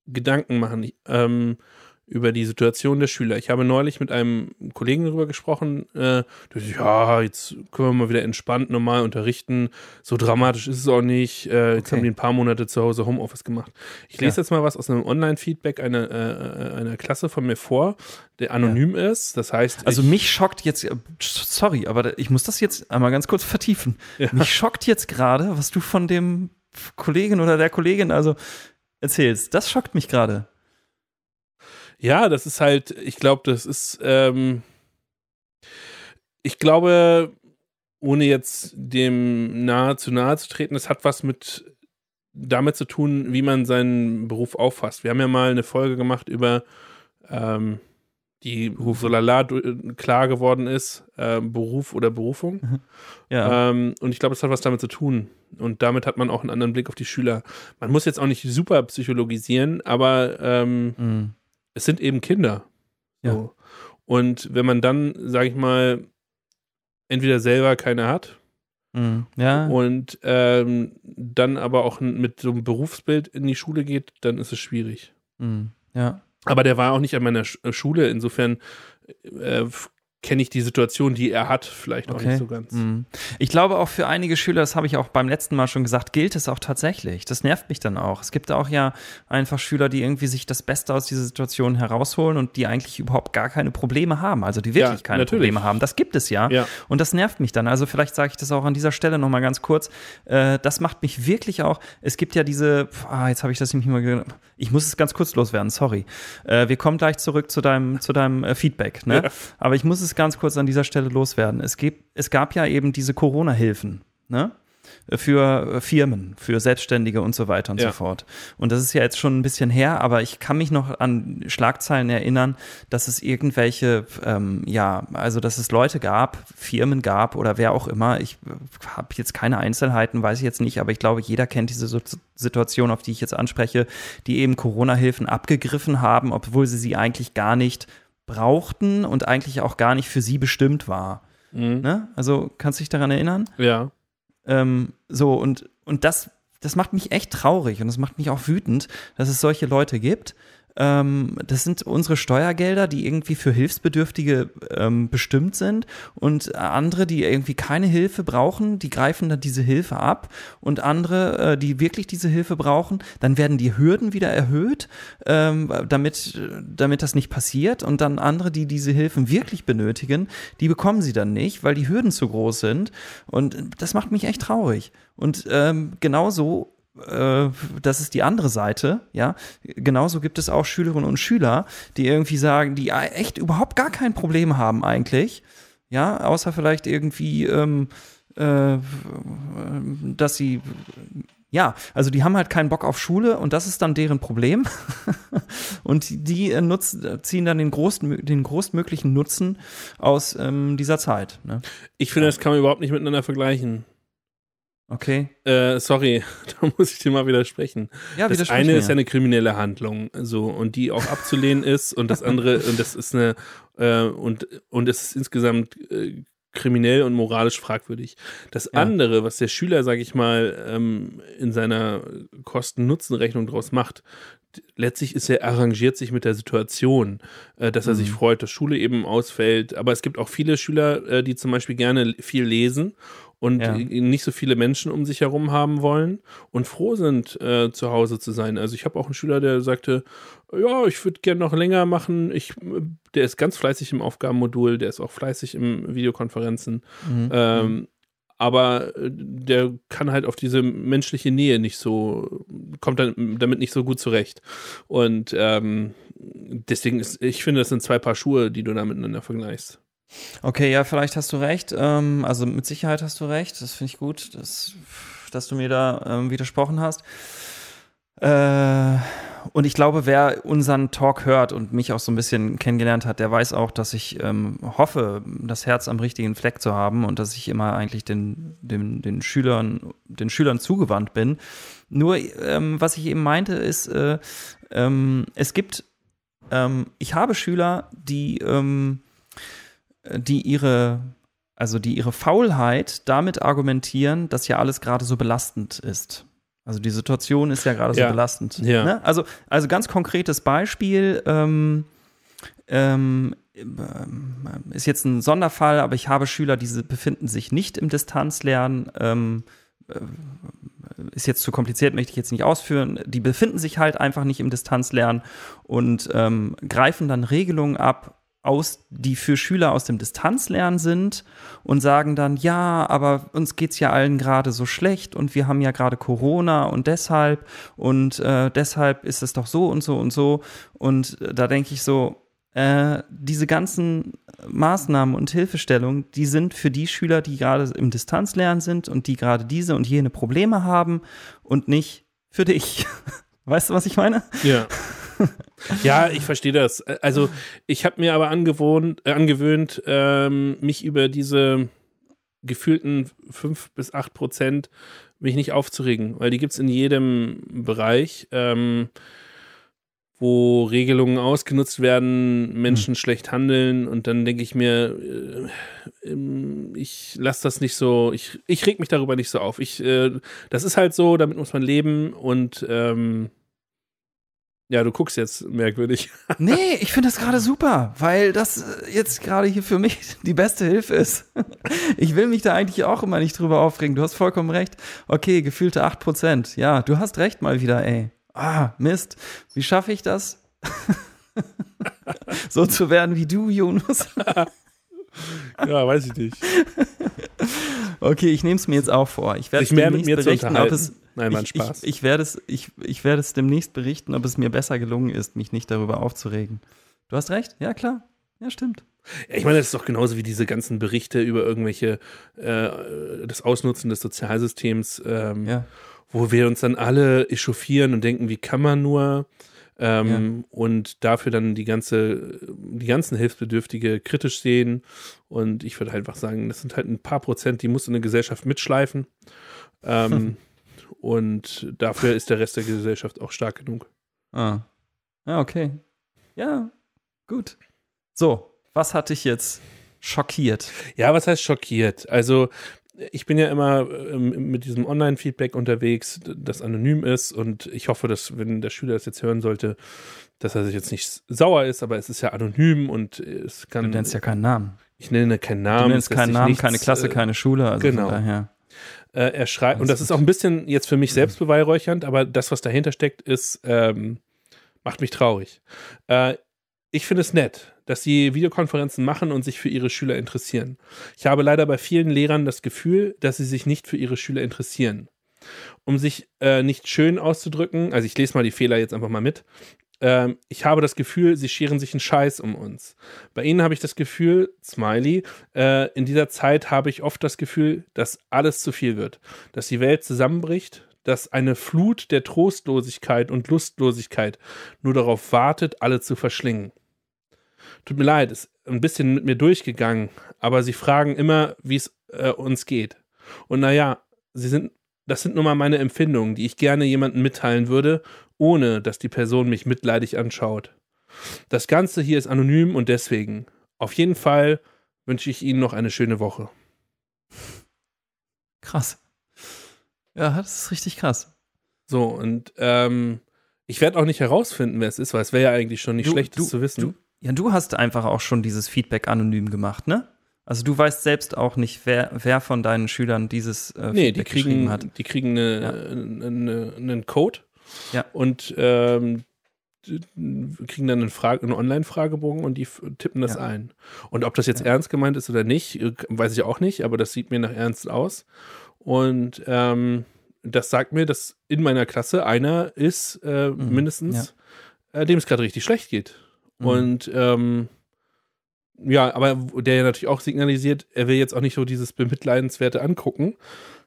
Gedanken machen ähm, über die Situation der Schüler. Ich habe neulich mit einem Kollegen darüber gesprochen, äh, der sagt, ja, jetzt können wir mal wieder entspannt normal unterrichten. So dramatisch ist es auch nicht. Äh, jetzt Okay. haben die ein paar Monate zu Hause Homeoffice gemacht. Ich lese Ja. jetzt mal was aus einem Online-Feedback einer, äh, einer Klasse von mir vor, der anonym ist. Das heißt, Also ich, mich schockt jetzt, äh, sorry, aber ich muss das jetzt einmal ganz kurz vertiefen. Ja. Mich schockt jetzt gerade, was du von dem Kollegen oder der Kollegin also erzählst. Das schockt mich gerade. Ja, das ist halt, ich glaube, das ist, ähm, ich glaube, ohne jetzt dem nahe zu nahe zu treten, das hat was mit damit zu tun, wie man seinen Beruf auffasst. Wir haben ja mal eine Folge gemacht über ähm, die so lala du- klar geworden ist, äh, Beruf oder Berufung. Ja. Ähm, und ich glaube, das hat was damit zu tun. Und damit hat man auch einen anderen Blick auf die Schüler. Man muss jetzt auch nicht super psychologisieren, aber ähm, Mhm. Es sind eben Kinder. Ja. So. Und wenn man dann, sage ich mal, entweder selber keine hat Mhm. Ja. und ähm, dann aber auch mit so einem Berufsbild in die Schule geht, dann ist es schwierig. Mhm. Ja. Aber der war auch nicht an meiner Sch Schule, insofern äh, kenne ich die Situation, die er hat, vielleicht auch Okay. nicht so ganz. Mhm. Ich glaube auch für einige Schüler, das habe ich auch beim letzten Mal schon gesagt, gilt es auch tatsächlich. Das nervt mich dann auch. Es gibt auch ja einfach Schüler, die irgendwie sich das Beste aus dieser Situation herausholen und die eigentlich überhaupt gar keine Probleme haben. Also die wirklich Ja, keine natürlich. Probleme haben. Das gibt es ja. Ja. Und das nervt mich dann. Also vielleicht sage ich das auch an dieser Stelle nochmal ganz kurz. Äh, das macht mich wirklich auch. Es gibt ja diese, ah, jetzt habe ich das nämlich mal, ich muss es ganz kurz loswerden, sorry. Äh, wir kommen gleich zurück zu deinem, zu deinem äh, Feedback. Ne? Ja. Aber ich muss es ganz kurz an dieser Stelle loswerden. Es, gibt, es gab ja eben diese Corona-Hilfen. Ne? für äh, Firmen, für Selbstständige und so weiter und Ja. so fort. Und das ist ja jetzt schon ein bisschen her, aber ich kann mich noch an Schlagzeilen erinnern, dass es irgendwelche, ähm, ja, also dass es Leute gab, Firmen gab oder wer auch immer. Ich habe jetzt keine Einzelheiten, weiß ich jetzt nicht, aber ich glaube, jeder kennt diese so Situation, auf die ich jetzt anspreche, die eben Corona-Hilfen abgegriffen haben, obwohl sie sie eigentlich gar nicht brauchten und eigentlich auch gar nicht für sie bestimmt war. Mhm. Ne? Also kannst du dich daran erinnern? Ja. Ähm, so, und, und das, das macht mich echt traurig und das macht mich auch wütend, dass es solche Leute gibt. Ähm, das sind unsere Steuergelder, die irgendwie für Hilfsbedürftige ähm, bestimmt sind. Und andere, die irgendwie keine Hilfe brauchen, die greifen dann diese Hilfe ab. Und andere, äh, die wirklich diese Hilfe brauchen, dann werden die Hürden wieder erhöht, ähm, damit, damit das nicht passiert. Und dann andere, die diese Hilfen wirklich benötigen, die bekommen sie dann nicht, weil die Hürden zu groß sind. Und das macht mich echt traurig. Und ähm, genauso das ist die andere Seite, ja. Genauso gibt es auch Schülerinnen und Schüler, die irgendwie sagen, die echt überhaupt gar kein Problem haben eigentlich, Ja, außer vielleicht irgendwie, ähm, äh, dass sie ja, also die haben halt keinen Bock auf Schule und das ist dann deren Problem. und die äh, nutzen, ziehen dann den, großen, den größtmöglichen Nutzen aus ähm, dieser Zeit. Ne? Ich finde, das kann man überhaupt nicht miteinander vergleichen. Okay. Äh, sorry, da muss ich dir mal widersprechen. Ja, das eine mir. ist eine kriminelle Handlung, so und die auch abzulehnen ist und das andere und das ist eine äh, und und es ist insgesamt äh, kriminell und moralisch fragwürdig. Das ja. andere, was der Schüler, sag ich mal, ähm, in seiner Kosten-Nutzen-Rechnung draus macht, letztlich ist er arrangiert sich mit der Situation, äh, dass er mhm. sich freut, dass Schule eben ausfällt. Aber es gibt auch viele Schüler, äh, die zum Beispiel gerne viel lesen und ja. nicht so viele Menschen um sich herum haben wollen und froh sind, äh, zu Hause zu sein. Also ich habe auch einen Schüler, der sagte, ja, ich würde gerne noch länger machen. Ich, der ist ganz fleißig im Aufgabenmodul, der ist auch fleißig im Videokonferenzen. Mhm. Ähm, aber äh, der kann halt auf diese menschliche Nähe nicht so, kommt dann damit nicht so gut zurecht. Und ähm, deswegen ist, ich finde, das sind zwei Paar Schuhe, die du da miteinander vergleichst. Okay, ja, vielleicht hast du recht. Ähm, also mit Sicherheit hast du recht. Das finde ich gut, dass, dass du mir da ähm, widersprochen hast. Äh, und ich glaube, wer unseren Talk hört und mich auch so ein bisschen kennengelernt hat, der weiß auch, dass ich ähm, hoffe, das Herz am richtigen Fleck zu haben und dass ich immer eigentlich den, den, den Schülern, den Schülern zugewandt bin. Nur, ähm, was ich eben meinte, ist, äh, ähm, es gibt, ähm, ich habe Schüler, die ähm, die ihre, also die ihre Faulheit damit argumentieren, dass ja alles gerade so belastend ist. Also die Situation ist ja gerade so belastend. Ja. Ne? Also, also ganz konkretes Beispiel, ähm, ähm, ist jetzt ein Sonderfall, aber ich habe Schüler, die befinden sich nicht im Distanzlernen. Ähm, äh, ist jetzt zu kompliziert, möchte ich jetzt nicht ausführen. Die befinden sich halt einfach nicht im Distanzlernen und ähm, greifen dann Regelungen ab, aus, die für Schüler aus dem Distanzlernen sind und sagen dann, ja, aber uns geht's ja allen gerade so schlecht und wir haben ja gerade Corona und deshalb und äh, deshalb ist es doch so und so und so. Und äh, da denke ich so, äh, diese ganzen Maßnahmen und Hilfestellungen, die sind für die Schüler, die gerade im Distanzlernen sind und die gerade diese und jene Probleme haben und nicht für dich. Weißt du, was ich meine? Ja. ja, ich verstehe das. Also ich habe mir aber angewohnt, äh, angewöhnt, ähm, mich über diese gefühlten fünf bis acht Prozent mich nicht aufzuregen, weil die gibt es in jedem Bereich, ähm, wo Regelungen ausgenutzt werden, Menschen hm. schlecht handeln und dann denke ich mir, äh, ähm, ich lasse das nicht so, ich, ich reg mich darüber nicht so auf. Ich, äh, das ist halt so, damit muss man leben und ähm, ja, du guckst jetzt merkwürdig. nee, ich finde das gerade super, weil das jetzt gerade hier für mich die beste Hilfe ist. Ich will mich da eigentlich auch immer nicht drüber aufregen. Du hast vollkommen recht. Okay, gefühlte 8%. Ja, du hast recht mal wieder, ey. Ah, Mist. Wie schaffe ich das? so zu werden wie du, Jonas. ja, weiß ich nicht. Okay, ich nehme es mir jetzt auch vor. Ich werde mehr mit mir berichten, ob es. Nein, mein Spaß. Ich, ich, werde es, ich, ich werde es demnächst berichten, ob es mir besser gelungen ist, mich nicht darüber aufzuregen. Du hast recht, ja klar. Ja, stimmt. Ja, ich meine, das ist doch genauso wie diese ganzen Berichte über irgendwelche, äh, das Ausnutzen des Sozialsystems, ähm, ja. wo wir uns dann alle echauffieren und denken, wie kann man nur ähm, ja. und dafür dann die ganze, die ganzen Hilfsbedürftige kritisch sehen. Und ich würde halt einfach sagen, das sind halt ein paar Prozent, die muss in der Gesellschaft mitschleifen. Ähm, und dafür ist der Rest der Gesellschaft auch stark genug. Ah. Ja, okay. Ja, gut. So, was hat dich jetzt schockiert? Ja, was heißt schockiert? Also, ich bin ja immer ähm, mit diesem Online-Feedback unterwegs, das anonym ist und ich hoffe, dass, wenn der Schüler das jetzt hören sollte, dass er sich jetzt nicht sauer ist, aber es ist ja anonym und es kann. Du nennst ja keinen Namen. Ich nenne keinen Namen. Du nennst keinen Namen, nichts, keine Klasse, äh, keine Schule. Also genau. Daher. Äh, er schreibt, und das ist auch ein bisschen jetzt für mich selbst beweihräuchernd, aber das, was dahinter steckt, ist, ähm, macht mich traurig. Äh, ich finde es nett, dass sie Videokonferenzen machen und sich für ihre Schüler interessieren. Ich habe leider bei vielen Lehrern das Gefühl, dass sie sich nicht für ihre Schüler interessieren. Um sich äh, nicht schön auszudrücken, also ich lese mal die Fehler jetzt einfach mal mit. Ähm, ich habe das Gefühl, sie scheren sich einen Scheiß um uns. Bei ihnen habe ich das Gefühl, Smiley, äh, in dieser Zeit habe ich oft das Gefühl, dass alles zu viel wird. Dass die Welt zusammenbricht, dass eine Flut der Trostlosigkeit und Lustlosigkeit nur darauf wartet, alle zu verschlingen. Tut mir leid, ist ein bisschen mit mir durchgegangen, aber sie fragen immer, wie es äh, uns geht. Und naja, sie sind, das sind nun mal meine Empfindungen, die ich gerne jemandem mitteilen würde, ohne dass die Person mich mitleidig anschaut. Das Ganze hier ist anonym und deswegen. Auf jeden Fall wünsche ich Ihnen noch eine schöne Woche. Krass. Ja, das ist richtig krass. So, und ähm, ich werde auch nicht herausfinden, wer es ist, weil es wäre ja eigentlich schon nicht Du- schlecht, das du- zu wissen. Du, ja, du hast einfach auch schon dieses Feedback anonym gemacht, ne? Also du weißt selbst auch nicht, wer, wer von deinen Schülern dieses äh, nee, die Feedback geschrieben kriegen, hat. die kriegen eine, Ja. eine, eine, einen Code Ja. und ähm, kriegen dann einen, Frage, einen Online-Fragebogen und die tippen das Ja. ein. Und ob das jetzt Ja. ernst gemeint ist oder nicht, äh, weiß ich auch nicht, aber das sieht mir nach Ernst aus. Und ähm, das sagt mir, dass in meiner Klasse einer ist, äh, Mhm. mindestens, äh, dem es gerade richtig schlecht geht. Mhm. Und ähm, ja, aber der ja natürlich auch signalisiert, er will jetzt auch nicht so dieses bemitleidenswerte angucken.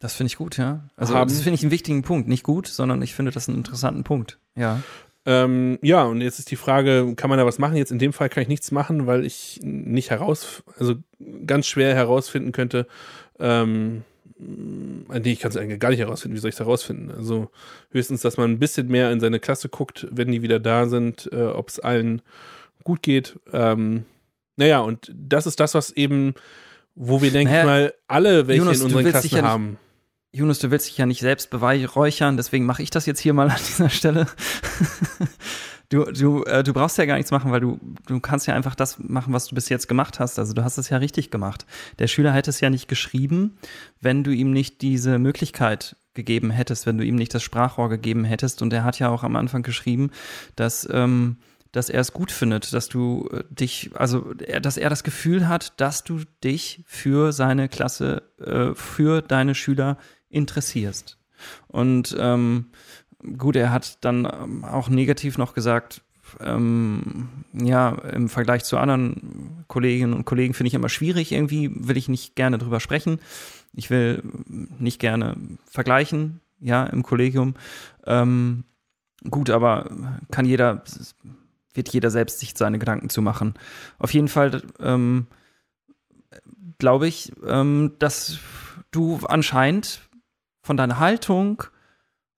Das finde ich gut, ja. Also Haben- das finde ich einen wichtigen Punkt. Nicht gut, sondern ich finde das einen interessanten Punkt. Ja. Ähm, ja, und jetzt ist die Frage, kann man da was machen? Jetzt in dem Fall kann ich nichts machen, weil ich nicht heraus, also ganz schwer herausfinden könnte, ähm, nee, ich kann es eigentlich gar nicht herausfinden. Wie soll ich es herausfinden? Also höchstens, dass man ein bisschen mehr in seine Klasse guckt, wenn die wieder da sind, äh, ob es allen gut geht. Ähm, naja, und das ist das, was eben, wo wir, denke Naja, ich mal, alle welche Jonas, in unseren Klassen ja nicht- haben. Jonas, du willst dich ja nicht selbst beweihräuchern, deswegen mache ich das jetzt hier mal an dieser Stelle. Du, du, äh, du brauchst ja gar nichts machen, weil du, du kannst ja einfach das machen, was du bis jetzt gemacht hast. Also du hast es ja richtig gemacht. Der Schüler hätte es ja nicht geschrieben, wenn du ihm nicht diese Möglichkeit gegeben hättest, wenn du ihm nicht das Sprachrohr gegeben hättest. Und er hat ja auch am Anfang geschrieben, dass, ähm, dass er es gut findet, dass du äh, dich, also er, dass er das Gefühl hat, dass du dich für seine Klasse, äh, für deine Schüler interessierst. Und ähm, gut, er hat dann ähm, auch negativ noch gesagt, ähm, ja, im Vergleich zu anderen Kolleginnen und Kollegen finde ich immer schwierig irgendwie, will ich nicht gerne drüber sprechen. Ich will nicht gerne vergleichen, ja, im Kollegium. Ähm, gut, aber kann jeder, wird jeder selbst sich seine Gedanken zu machen. Auf jeden Fall ähm, glaube ich, ähm, dass du anscheinend von deiner Haltung,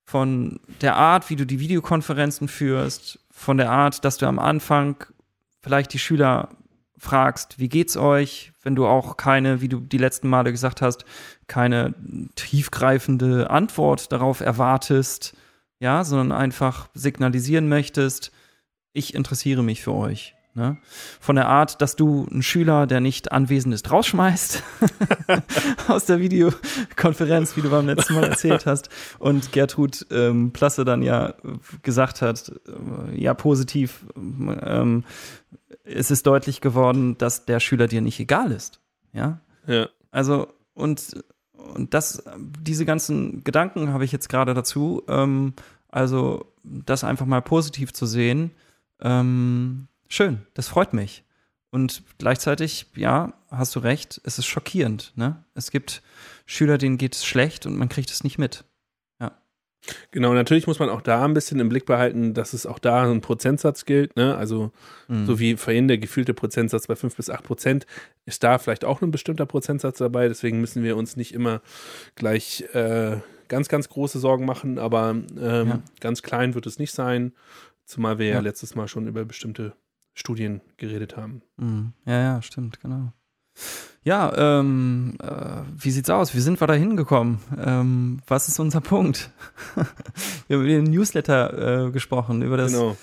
von der Art, wie du die Videokonferenzen führst, von der Art, dass du am Anfang vielleicht die Schüler fragst, wie geht's euch, wenn du auch keine, wie du die letzten Male gesagt hast, keine tiefgreifende Antwort darauf erwartest, ja, sondern einfach signalisieren möchtest, ich interessiere mich für euch. Ne? Von der Art, dass du einen Schüler, der nicht anwesend ist, rausschmeißt aus der Videokonferenz, wie du beim letzten Mal erzählt hast. Und Gertrud ähm, Plasse dann ja gesagt hat, äh, ja, positiv, ähm, es ist deutlich geworden, dass der Schüler dir nicht egal ist. Ja. Ja. Also, und, und das, diese ganzen Gedanken habe ich jetzt gerade dazu. Ähm, also, das einfach mal positiv zu sehen, ähm, schön, das freut mich. Und gleichzeitig, ja, hast du recht, es ist schockierend. Ne? Es gibt Schüler, denen geht es schlecht und man kriegt es nicht mit. Genau, natürlich muss man auch da ein bisschen im Blick behalten, dass es auch da ein Prozentsatz gilt. Ne? Also, Mhm. so wie vorhin der gefühlte Prozentsatz bei 5 bis 8 Prozent, ist da vielleicht auch ein bestimmter Prozentsatz dabei. Deswegen müssen wir uns nicht immer gleich äh, ganz, ganz große Sorgen machen. Aber ähm, Ja. ganz klein wird es nicht sein, zumal wir ja. Ja. letztes Mal schon über bestimmte Studien geredet haben. Mhm. Ja, ja, stimmt, genau. Ja, ähm, äh, wie sieht's aus? Wie sind wir da hingekommen? Ähm, was ist unser Punkt? wir haben über den Newsletter äh, gesprochen, über das, genau.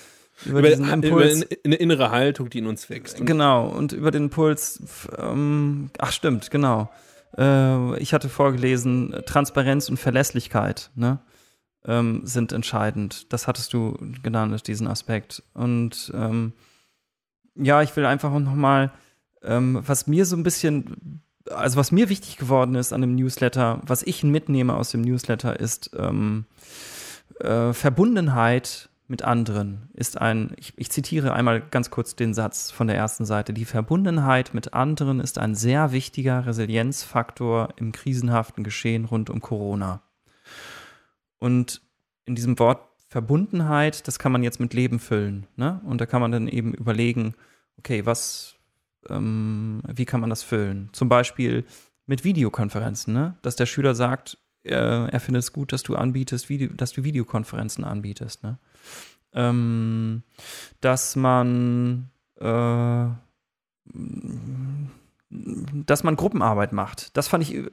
über, Über, diesen über Impuls. eine, eine innere Haltung, die in uns wächst. Und Genau, und über den Impuls, ähm, ach stimmt, genau. Äh, ich hatte vorgelesen, Transparenz und Verlässlichkeit ne, ähm, sind entscheidend. Das hattest du genannt, diesen Aspekt. Und ähm, ja, ich will einfach noch mal, ähm, was mir so ein bisschen, also was mir wichtig geworden ist an dem Newsletter, was ich mitnehme aus dem Newsletter, ist ähm, äh, Verbundenheit mit anderen ist ein, ich, ich, zitiere einmal ganz kurz den Satz von der ersten Seite, die Verbundenheit mit anderen ist ein sehr wichtiger Resilienzfaktor im krisenhaften Geschehen rund um Corona. Und in diesem Wort Verbundenheit, das kann man jetzt mit Leben füllen. Ne? Und da kann man dann eben überlegen, okay, was, ähm, wie kann man das füllen? Zum Beispiel mit Videokonferenzen, ne? dass der Schüler sagt, äh, er findet es gut, dass du anbietest, Video, dass du Videokonferenzen anbietest. Ne? ähm, dass man äh, dass man Gruppenarbeit macht. Das fand ich,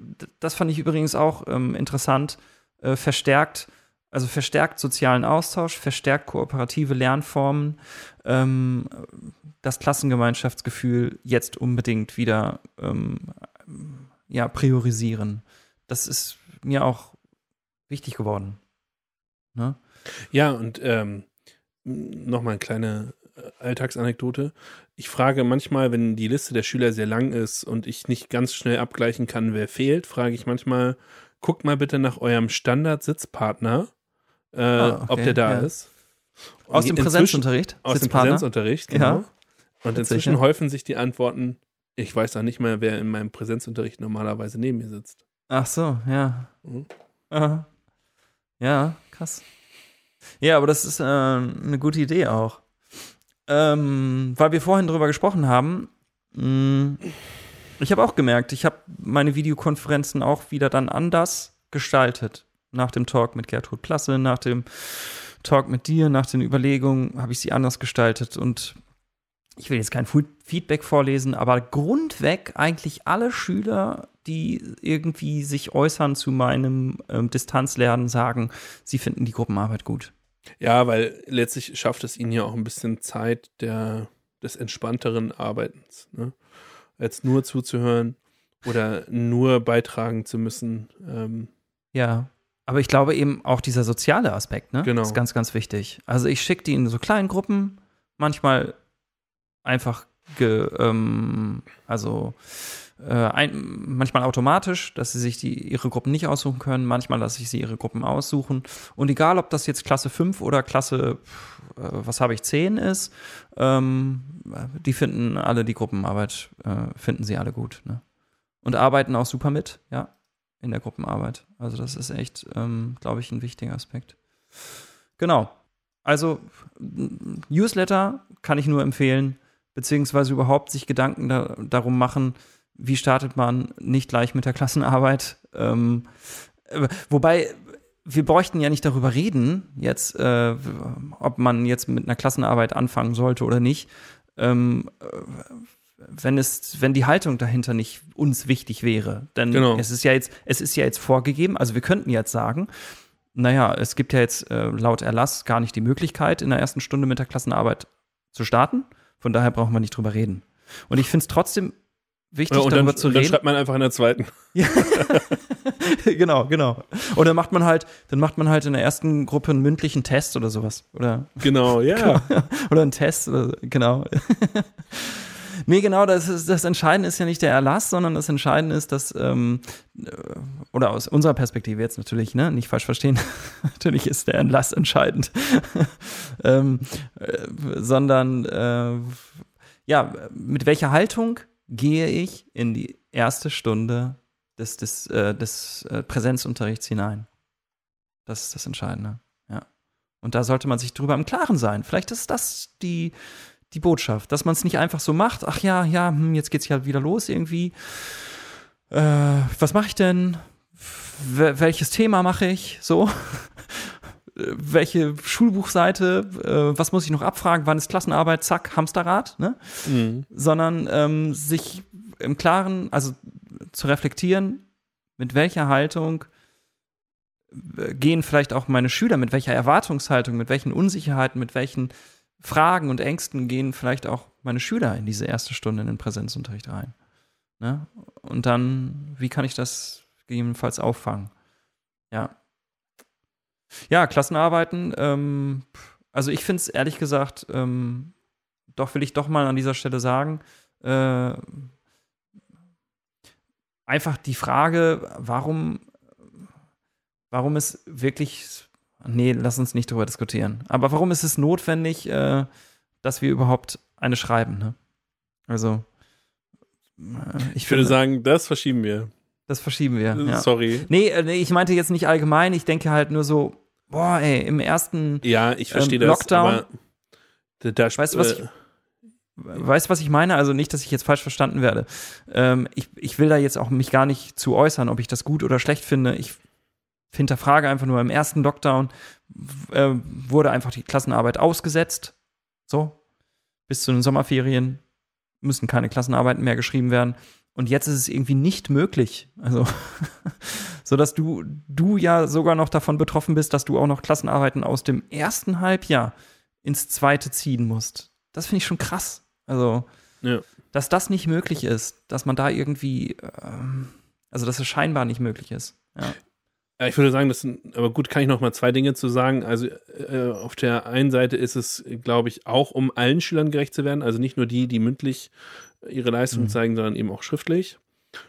das fand ich übrigens auch ähm, interessant. Äh, verstärkt, also verstärkt sozialen Austausch, verstärkt kooperative Lernformen, ähm, das Klassengemeinschaftsgefühl jetzt unbedingt wieder ähm, ja, priorisieren. Das ist mir auch wichtig geworden. Ne? Ja, und ähm, nochmal eine kleine äh, Alltagsanekdote. Ich frage manchmal, wenn die Liste der Schüler sehr lang ist und ich nicht ganz schnell abgleichen kann, wer fehlt, frage ich manchmal, guckt mal bitte nach eurem Standard-Sitzpartner, äh, ah, okay, ob der da ja. ist. Und aus dem Präsenzunterricht? Aus dem Präsenzunterricht, genau. Ja. Und inzwischen häufen sich die Antworten, ich weiß auch nicht mehr, wer in meinem Präsenzunterricht normalerweise neben mir sitzt. Ach so, ja. Mhm. Ja, krass. Ja, aber das ist äh, eine gute Idee auch. Ähm, weil wir vorhin drüber gesprochen haben, mh, mm, ich habe auch gemerkt, ich habe meine Videokonferenzen auch wieder dann anders gestaltet. Nach dem Talk mit Gertrud Plasse, nach dem Talk mit dir, nach den Überlegungen habe ich sie anders gestaltet und ich will jetzt kein Feedback vorlesen, aber grundweg eigentlich alle Schüler, die irgendwie sich äußern zu meinem ähm, Distanzlernen, sagen, sie finden die Gruppenarbeit gut. Ja, weil letztlich schafft es ihnen ja auch ein bisschen Zeit der, des entspannteren Arbeitens. Ne? Als nur zuzuhören oder nur beitragen zu müssen. Ähm. Ja, aber ich glaube eben auch dieser soziale Aspekt, ne? Genau. Ist ganz, ganz wichtig. Also ich schicke die in so kleinen Gruppen, manchmal einfach ge, ähm, also äh, ein, manchmal automatisch, dass sie sich die, ihre Gruppen nicht aussuchen können, manchmal lasse ich sie ihre Gruppen aussuchen. Und egal, ob das jetzt Klasse 5 oder Klasse, äh, was habe ich, 10 ist, ähm, die finden alle die Gruppenarbeit, äh, finden sie alle gut. Ne? Und arbeiten auch super mit, ja, in der Gruppenarbeit. Also das ist echt, ähm, glaube ich, ein wichtiger Aspekt. Genau. Also Newsletter kann ich nur empfehlen beziehungsweise überhaupt sich Gedanken da, darum machen, wie startet man nicht gleich mit der Klassenarbeit. Ähm, äh, wobei wir bräuchten ja nicht darüber reden, jetzt, äh, ob man jetzt mit einer Klassenarbeit anfangen sollte oder nicht. Ähm, äh, wenn es, wenn die Haltung dahinter nicht uns wichtig wäre. Denn genau. es ist ja jetzt, es ist ja jetzt vorgegeben, also wir könnten jetzt sagen, naja, es gibt ja jetzt äh, laut Erlass gar nicht die Möglichkeit, in der ersten Stunde mit der Klassenarbeit zu starten. Von daher brauchen wir nicht drüber reden. Und ich finde es trotzdem wichtig, ja, darüber dann, zu reden. Dann schreibt man einfach in der zweiten. Ja. genau, genau. Und dann macht man halt, dann macht man halt in der ersten Gruppe einen mündlichen Test oder sowas. Oder genau, ja. oder einen Test, oder, genau. Nee, genau, das, ist, das Entscheidende ist ja nicht der Erlass, sondern das Entscheidende ist, dass, ähm, äh, oder aus unserer Perspektive jetzt natürlich, ne, nicht falsch verstehen, natürlich ist der Erlass entscheidend, ähm, äh, sondern äh, ja, mit welcher Haltung gehe ich in die erste Stunde des, des, äh, des äh, Präsenzunterrichts hinein? Das ist das Entscheidende, ja. Und da sollte man sich drüber im Klaren sein. Vielleicht ist das die, die Botschaft, dass man es nicht einfach so macht, ach ja, ja, hm, jetzt geht's ja wieder los irgendwie. Äh, was mache ich denn? W welches Thema mache ich? So. Welche Schulbuchseite? Äh, was muss ich noch abfragen? Wann ist Klassenarbeit? Zack, Hamsterrad. Ne? Mhm. Sondern ähm, sich im Klaren, also zu reflektieren, mit welcher Haltung äh, gehen vielleicht auch meine Schüler, mit welcher Erwartungshaltung, mit welchen Unsicherheiten, mit welchen Fragen und Ängsten gehen vielleicht auch meine Schüler in diese erste Stunde in den Präsenzunterricht rein. Ne? Und dann, wie kann ich das gegebenenfalls auffangen? Ja. Ja, Klassenarbeiten, ähm, also ich finde es ehrlich gesagt, ähm, doch will ich doch mal an dieser Stelle sagen, äh, einfach die Frage, warum, warum es wirklich nee, lass uns nicht darüber diskutieren. Aber warum ist es notwendig, äh, dass wir überhaupt eine schreiben? Ne? Also, äh, ich, ich würde sagen, das verschieben wir. Das verschieben wir. Ja. Sorry. Äh, nee, ich meinte jetzt nicht allgemein. Ich denke halt nur so, boah, ey, im ersten ja, ich verstehe ähm, Lockdown. Das, da, weißt du, was ich, weißt, was ich meine? Also nicht, dass ich jetzt falsch verstanden werde. Ähm, ich, ich will da jetzt auch mich gar nicht zu äußern, ob ich das gut oder schlecht finde. Ich hinterfrage einfach nur, im ersten Lockdown äh, wurde einfach die Klassenarbeit ausgesetzt. So. Bis zu den Sommerferien müssen keine Klassenarbeiten mehr geschrieben werden. Und jetzt ist es irgendwie nicht möglich. Also, so dass du, du ja sogar noch davon betroffen bist, dass du auch noch Klassenarbeiten aus dem ersten Halbjahr ins zweite ziehen musst. Das finde ich schon krass. Also, ja. dass das nicht möglich ist, dass man da irgendwie, ähm, also dass es scheinbar nicht möglich ist. Ja. Ja, ich würde sagen, das sind, aber gut, kann ich noch mal zwei Dinge zu sagen. Also äh, auf der einen Seite ist es, glaube ich, auch um allen Schülern gerecht zu werden, also nicht nur die, die mündlich ihre Leistung mhm. zeigen, sondern eben auch schriftlich.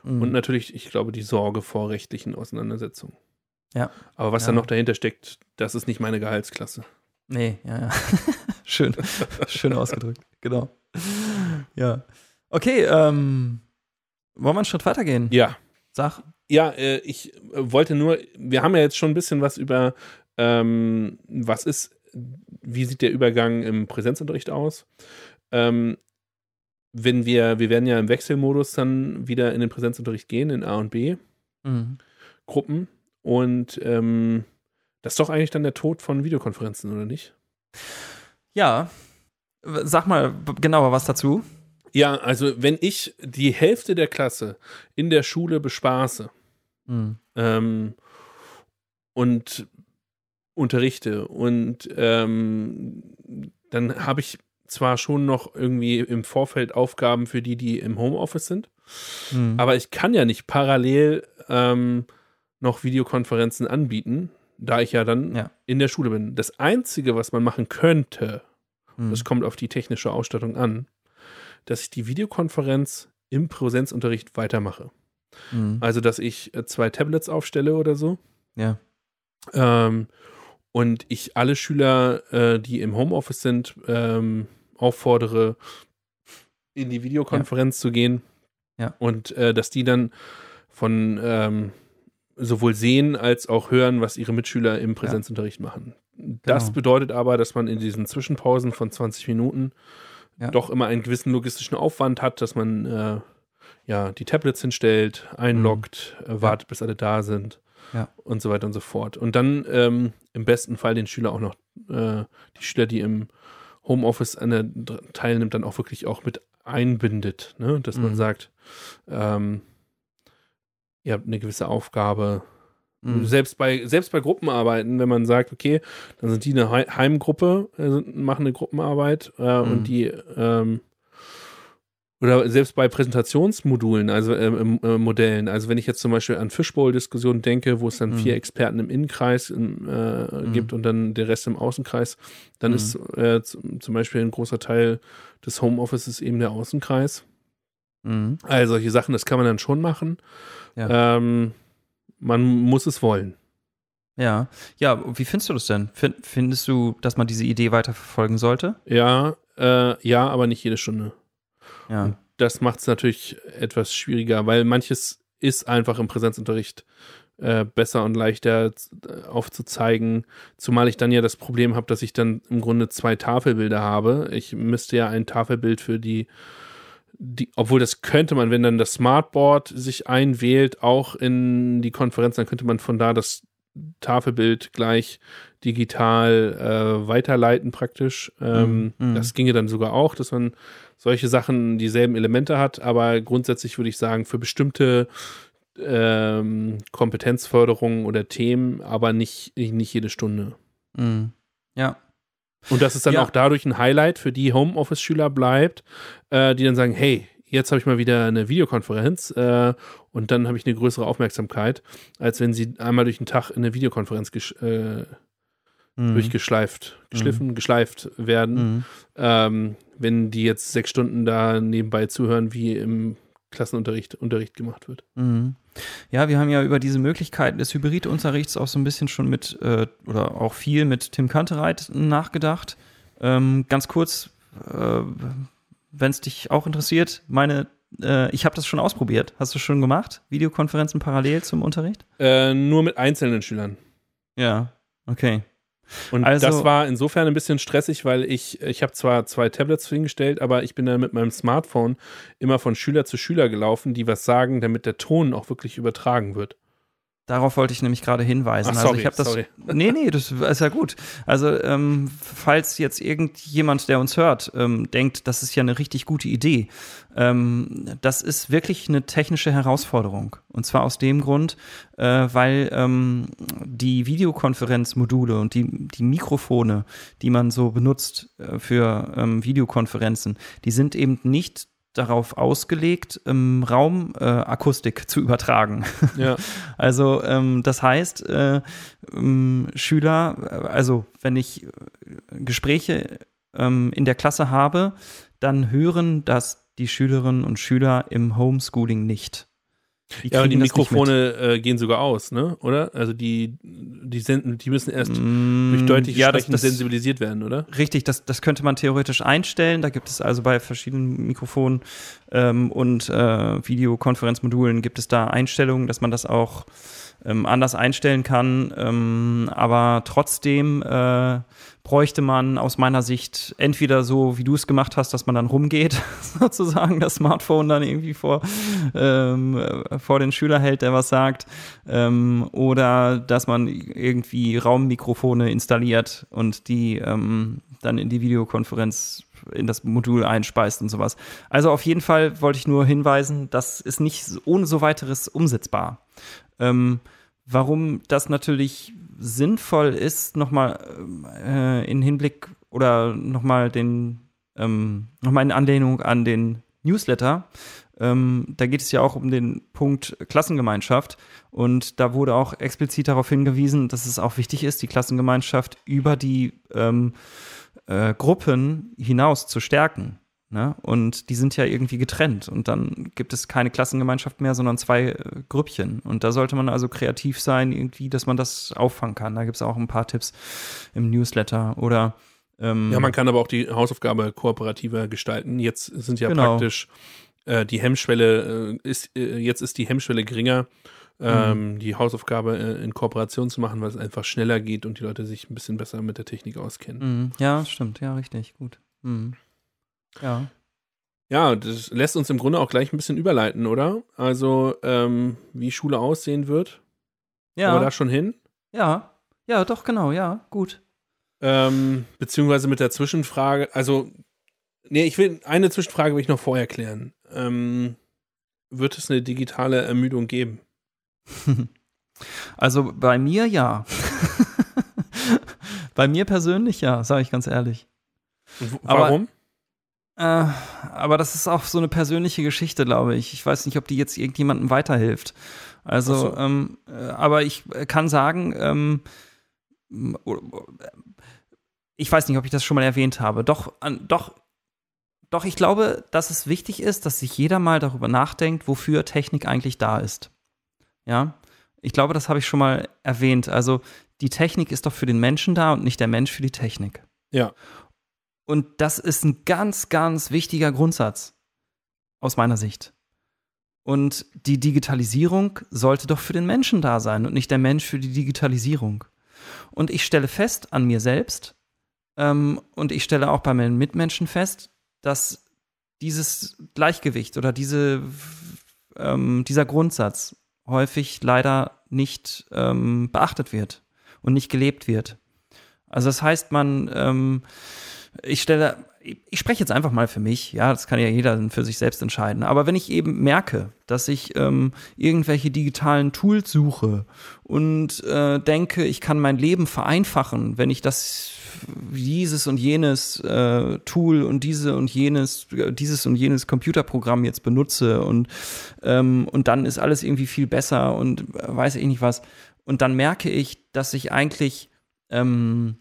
Mhm. Und natürlich, ich glaube, die Sorge vor rechtlichen Auseinandersetzungen. Ja. Aber was ja. da noch dahinter steckt, das ist nicht meine Gehaltsklasse. Nee, ja, ja. Schön. Schön ausgedrückt. Genau. Ja. Okay, ähm, wollen wir einen Schritt weitergehen? Ja. Sag. Ja, äh, ich wollte nur, wir haben ja jetzt schon ein bisschen was über, ähm, was ist, wie sieht der Übergang im Präsenzunterricht aus? Ähm, wenn wir, wir werden ja im Wechselmodus dann wieder in den Präsenzunterricht gehen, in A und B mhm. Gruppen. Und ähm, das ist doch eigentlich dann der Tod von Videokonferenzen, oder nicht? Ja. Sag mal genauer was dazu. Ja, also wenn ich die Hälfte der Klasse in der Schule bespaße mhm. ähm, und unterrichte und ähm, dann habe ich zwar schon noch irgendwie im Vorfeld Aufgaben für die, die im Homeoffice sind, mhm. aber ich kann ja nicht parallel ähm, noch Videokonferenzen anbieten, da ich ja dann ja. in der Schule bin. Das Einzige, was man machen könnte, mhm. das kommt auf die technische Ausstattung an, dass ich die Videokonferenz im Präsenzunterricht weitermache. Mhm. Also, dass ich äh, zwei Tablets aufstelle oder so. Ja. Ähm, und ich alle Schüler, äh, die im Homeoffice sind, ähm, auffordere, in die Videokonferenz ja. zu gehen. Ja. Und äh, dass die dann von ähm, sowohl sehen als auch hören, was ihre Mitschüler im Präsenzunterricht ja. machen. Das genau. bedeutet aber, dass man in diesen Zwischenpausen von 20 Minuten ja. doch immer einen gewissen logistischen Aufwand hat, dass man äh, ja die Tablets hinstellt, einloggt, mhm. äh, wartet, bis alle da sind ja. und so weiter und so fort. Und dann ähm, im besten Fall den Schüler auch noch, äh, die Schüler, die im Homeoffice an der teilnimmt, dann auch wirklich auch mit einbindet, ne? dass mhm. man sagt, ähm, ihr habt eine gewisse Aufgabe. Mhm. Selbst bei, selbst bei Gruppenarbeiten, wenn man sagt, okay, dann sind die eine Heimgruppe, also machen eine Gruppenarbeit äh, mhm. und die ähm, oder selbst bei Präsentationsmodulen, also äh, äh, Modellen, also wenn ich jetzt zum Beispiel an Fishbowl-Diskussionen denke, wo es dann mhm. vier Experten im Innenkreis äh, mhm. gibt und dann der Rest im Außenkreis, dann mhm. ist äh, zum Beispiel ein großer Teil des Homeoffices eben der Außenkreis. Mhm. Also solche Sachen, das kann man dann schon machen. Ja. Ähm, man muss es wollen. Ja, ja, wie findest du das denn? Findest du, dass man diese Idee weiterverfolgen sollte? Ja, äh, ja, aber nicht jede Stunde. Ja. Und das macht es natürlich etwas schwieriger, weil manches ist einfach im Präsenzunterricht äh, besser und leichter äh, aufzuzeigen. Zumal ich dann ja das Problem habe, dass ich dann im Grunde zwei Tafelbilder habe. Ich müsste ja ein Tafelbild für die, die, obwohl das könnte man, wenn dann das Smartboard sich einwählt, auch in die Konferenz, dann könnte man von da das Tafelbild gleich digital äh, weiterleiten praktisch. Ähm, mm, mm. Das ginge dann sogar auch, dass man solche Sachen dieselben Elemente hat, aber grundsätzlich würde ich sagen, für bestimmte ähm, Kompetenzförderungen oder Themen, aber nicht, nicht jede Stunde. Mm. Ja. Und dass es dann ja. auch dadurch ein Highlight für die Homeoffice-Schüler bleibt, äh, die dann sagen, hey, jetzt habe ich mal wieder eine Videokonferenz äh, und dann habe ich eine größere Aufmerksamkeit, als wenn sie einmal durch den Tag in eine Videokonferenz äh, mhm. durchgeschleift, geschliffen, mhm. geschleift werden. Mhm. Ähm, wenn die jetzt sechs Stunden da nebenbei zuhören, wie im Klassenunterricht Unterricht gemacht wird. Mhm. Ja, wir haben ja über diese Möglichkeiten des Hybridunterrichts auch so ein bisschen schon mit äh, oder auch viel mit Tim Kantereit nachgedacht. Ähm, ganz kurz, äh, wenn es dich auch interessiert, meine, äh, ich habe das schon ausprobiert. Hast du schon gemacht? Videokonferenzen parallel zum Unterricht? Äh, nur mit einzelnen Schülern. Ja, okay. Und Also- das war insofern ein bisschen stressig, weil ich, ich habe zwar zwei Tablets hingestellt, aber ich bin dann mit meinem Smartphone immer von Schüler zu Schüler gelaufen, die was sagen, damit der Ton auch wirklich übertragen wird. Darauf wollte ich nämlich gerade hinweisen. Ach, also sorry, ich habe das. sorry. Nee, nee, das ist ja gut. Also, ähm, falls jetzt irgendjemand, der uns hört, ähm, denkt, das ist ja eine richtig gute Idee, ähm, das ist wirklich eine technische Herausforderung. Und zwar aus dem Grund, äh, weil ähm, die Videokonferenzmodule und die, die Mikrofone, die man so benutzt äh, für ähm, Videokonferenzen, die sind eben nicht darauf ausgelegt, ähm, Raumakustik zu übertragen. Ja. Also ähm, das heißt, äh, ähm, Schüler, äh, also wenn ich äh, Gespräche ähm, in der Klasse habe, dann hören das die Schülerinnen und Schüler im Homeschooling nicht. Ja, und die das. Mikrofone äh, gehen sogar aus, ne? Oder? Also die, die senden, die müssen erst Mm, durch deutliches ja, das, Sprechen das, sensibilisiert werden, oder? Richtig, das, das könnte man theoretisch einstellen. Da gibt es also bei verschiedenen Mikrofonen ähm, und äh, Videokonferenzmodulen gibt es da Einstellungen, dass man das auch ähm, anders einstellen kann. Ähm, aber trotzdem äh, bräuchte man aus meiner Sicht entweder so, wie du es gemacht hast, dass man dann rumgeht, sozusagen das Smartphone dann irgendwie vor, ähm, äh, vor den Schüler hält, der was sagt, ähm, oder dass man irgendwie Raummikrofone installiert und die ähm, dann in die Videokonferenz in das Modul einspeist und sowas. Also auf jeden Fall wollte ich nur hinweisen, das ist nicht ohne so weiteres umsetzbar. Ähm, warum das natürlich sinnvoll ist, nochmal äh, in Hinblick oder nochmal den, ähm, nochmal in Anlehnung an den Newsletter. Ähm, da geht es ja auch um den Punkt Klassengemeinschaft und da wurde auch explizit darauf hingewiesen, dass es auch wichtig ist, die Klassengemeinschaft über die ähm, äh, Gruppen hinaus zu stärken. Ne? Und die sind ja irgendwie getrennt und dann gibt es keine Klassengemeinschaft mehr, sondern zwei äh, Grüppchen. Und da sollte man also kreativ sein, irgendwie, dass man das auffangen kann. Da gibt es auch ein paar Tipps im Newsletter oder ähm, Ja, man kann aber auch die Hausaufgabe kooperativer gestalten. Jetzt sind ja Genau. praktisch äh, die Hemmschwelle, äh, ist, äh, jetzt ist die Hemmschwelle geringer, ähm, die Hausaufgabe äh, in Kooperation zu machen, weil es einfach schneller geht und die Leute sich ein bisschen besser mit der Technik auskennen. Mhm. Ja, stimmt, ja, richtig, gut. Mhm. Ja. Ja, das lässt uns im Grunde auch gleich ein bisschen überleiten, oder? Also, ähm, wie Schule aussehen wird. Ja, Aber da schon hin. ja, ja, doch, genau, ja, gut. Ähm, beziehungsweise mit der Zwischenfrage, also, nee, ich will, eine Zwischenfrage will ich noch vorher klären. Ähm, wird es eine digitale Ermüdung geben? Also bei mir ja. bei mir persönlich ja, sage ich ganz ehrlich. Und w- Aber- warum? Äh, aber das ist auch so eine persönliche Geschichte, glaube ich. Ich weiß nicht, ob die jetzt irgendjemandem weiterhilft. Also, so. ähm, äh, aber ich äh, kann sagen, ähm, ich weiß nicht, ob ich das schon mal erwähnt habe. Doch, an, doch, doch, ich glaube, dass es wichtig ist, dass sich jeder mal darüber nachdenkt, wofür Technik eigentlich da ist. Ja, ich glaube, das habe ich schon mal erwähnt. Also, die Technik ist doch für den Menschen da und nicht der Mensch für die Technik. Ja. Und das ist ein ganz, ganz wichtiger Grundsatz aus meiner Sicht. Und die Digitalisierung sollte doch für den Menschen da sein und nicht der Mensch für die Digitalisierung. Und ich stelle fest an mir selbst ähm, und ich stelle auch bei meinen Mitmenschen fest, dass dieses Gleichgewicht oder diese, ähm, dieser Grundsatz häufig leider nicht ähm, beachtet wird und nicht gelebt wird. Also das heißt, man, ähm, ich stelle, ich spreche jetzt einfach mal für mich, ja, das kann ja jeder für sich selbst entscheiden. Aber wenn ich eben merke, dass ich ähm, irgendwelche digitalen Tools suche und äh, denke, ich kann mein Leben vereinfachen, wenn ich das dieses und jenes äh, Tool und diese und jenes, äh, dieses und jenes Computerprogramm jetzt benutze und, ähm, und dann ist alles irgendwie viel besser und äh, weiß ich nicht was. Und dann merke ich, dass ich eigentlich ähm,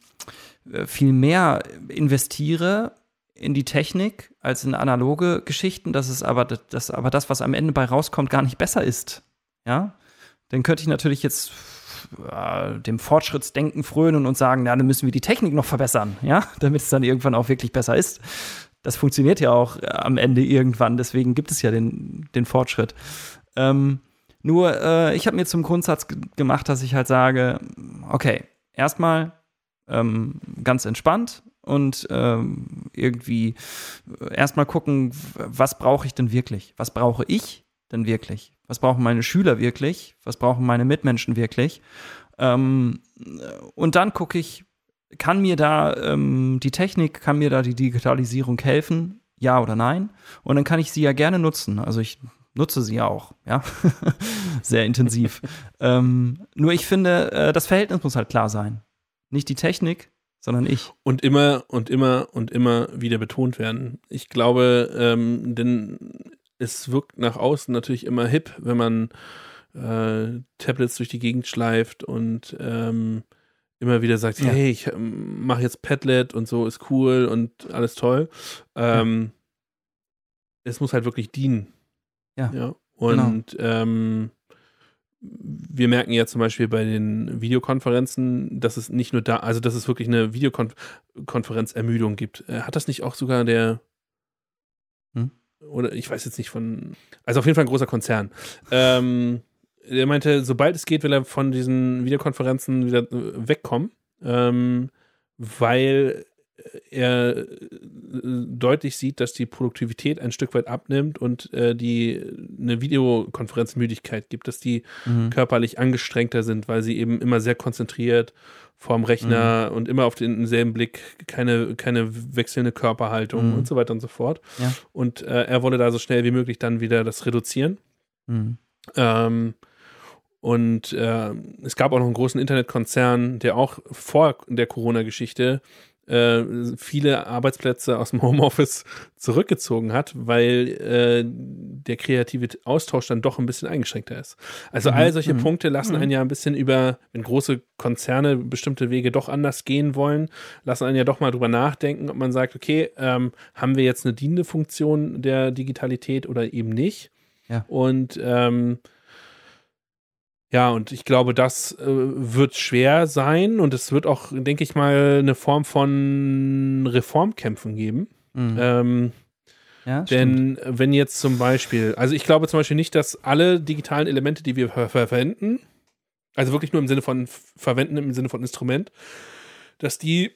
äh, viel mehr investiere in die Technik als in analoge Geschichten, dass es aber, dass aber das, was am Ende bei rauskommt, gar nicht besser ist. Ja, dann könnte ich natürlich jetzt äh, dem Fortschrittsdenken frönen und sagen, na, dann müssen wir die Technik noch verbessern, ja, damit es dann irgendwann auch wirklich besser ist. Das funktioniert ja auch äh, am Ende irgendwann, deswegen gibt es ja den, den Fortschritt. Ähm, nur, äh, ich habe mir zum Grundsatz gemacht, dass ich halt sage, okay, erstmal ähm, ganz entspannt und ähm, irgendwie äh, erstmal gucken, was brauche ich denn wirklich? Was brauche ich denn wirklich? Was brauchen meine Schüler wirklich? Was brauchen meine Mitmenschen wirklich? Ähm, und dann gucke ich, kann mir da ähm, die Technik, kann mir da die Digitalisierung helfen? Ja oder nein? Und dann kann ich sie ja gerne nutzen. Also ich nutze sie auch, ja, sehr intensiv. ähm, nur ich finde, äh, das Verhältnis muss halt klar sein. Nicht die Technik, sondern ich. Und immer und immer und immer wieder betont werden. Ich glaube, ähm, denn es wirkt nach außen natürlich immer hip, wenn man äh, Tablets durch die Gegend schleift und ähm, immer wieder sagt, ja. hey, ich ähm, mache jetzt Padlet und so ist cool und alles toll. Ähm, ja. Es muss halt wirklich dienen. Ja. ja. Und genau. Wir merken ja zum Beispiel bei den Videokonferenzen, dass es nicht nur da, also dass es wirklich eine Videokonferenzermüdung gibt. Äh, hat das nicht auch sogar der hm? oder ich weiß jetzt nicht von, also auf jeden Fall ein großer Konzern. Ähm, der meinte, sobald es geht, will er von diesen Videokonferenzen wieder äh, wegkommen, ähm, weil er äh, deutlich sieht, dass die Produktivität ein Stück weit abnimmt und äh, die eine Videokonferenzmüdigkeit gibt, dass die mhm. körperlich angestrengter sind, weil sie eben immer sehr konzentriert vorm Rechner mhm. und immer auf denselben Blick, keine, keine wechselnde Körperhaltung mhm. und so weiter und so fort. Ja. Und äh, er wolle da so schnell wie möglich dann wieder das reduzieren. Mhm. Ähm, und äh, es gab auch noch einen großen Internetkonzern, der auch vor der Corona-Geschichte äh, viele Arbeitsplätze aus dem Homeoffice zurückgezogen hat, weil äh, der kreative Austausch dann doch ein bisschen eingeschränkter ist. Also mhm. all solche mhm. Punkte lassen mhm. einen ja ein bisschen über, wenn große Konzerne bestimmte Wege doch anders gehen wollen, lassen einen ja doch mal drüber nachdenken, ob man sagt, okay, ähm, haben wir jetzt eine dienende Funktion der Digitalität oder eben nicht? Ja. Und ähm, ja, und ich glaube, das äh, wird schwer sein und es wird auch, denke ich mal, eine Form von Reformkämpfen geben. Mhm. Ähm, ja, denn stimmt. wenn jetzt zum Beispiel, also ich glaube zum Beispiel nicht, dass alle digitalen Elemente, die wir ver verwenden, also wirklich nur im Sinne von verwenden, im Sinne von Instrument, dass die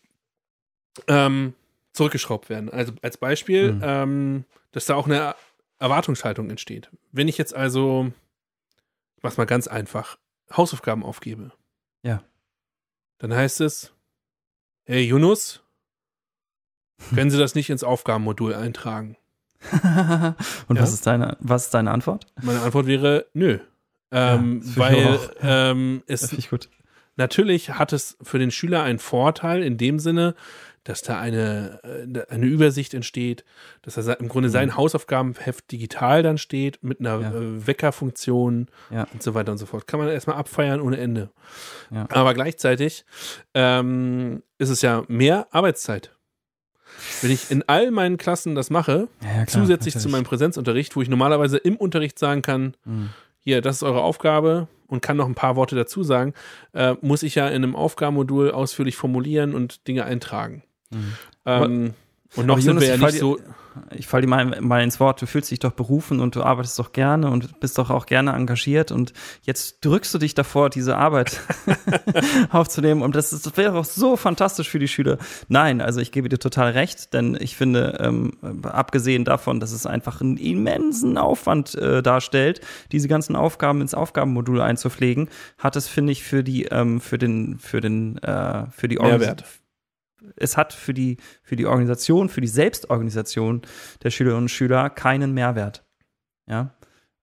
ähm, zurückgeschraubt werden. Also als Beispiel, mhm. ähm, dass da auch eine Erwartungshaltung entsteht. Wenn ich jetzt also mach's mal ganz einfach, Hausaufgaben aufgebe. Ja. Dann heißt es, hey Yunus, können Sie das nicht ins Aufgabenmodul eintragen? Und ja? was, ist deine, was ist deine Antwort? Meine Antwort wäre nö. Ähm, ja, weil ähm, es natürlich hat es für den Schüler einen Vorteil in dem Sinne, dass da eine, äh, eine Übersicht entsteht, dass da im Grunde sein mhm. Hausaufgabenheft digital dann steht mit einer ja. Äh, Weckerfunktion ja. und so weiter und so fort. Kann man erstmal abfeiern ohne Ende. Ja. Aber gleichzeitig ähm, ist es ja mehr Arbeitszeit. Wenn ich in all meinen Klassen das mache, klar, zusätzlich natürlich. zu meinem Präsenzunterricht, wo ich normalerweise im Unterricht sagen kann, mhm. hier, das ist eure Aufgabe, und kann noch ein paar Worte dazu sagen, äh, muss ich ja in einem Aufgabenmodul ausführlich formulieren und Dinge eintragen. Mhm. Ähm, und noch sind wir ja nicht so. Ich falle dir mal, mal ins Wort, du fühlst dich doch berufen und du arbeitest doch gerne und bist doch auch gerne engagiert und jetzt drückst du dich davor, diese Arbeit aufzunehmen und das, das wäre auch so fantastisch für die Schüler. Nein, also ich gebe dir total recht, denn ich finde, ähm, abgesehen davon, dass es einfach einen immensen Aufwand äh, darstellt, diese ganzen Aufgaben ins Aufgabenmodul einzupflegen, hat es, finde ich, für die, ähm, für den, für den, äh, für die Mehrwert es hat für die, für die Organisation, für die Selbstorganisation der Schülerinnen und Schüler keinen Mehrwert. Ja.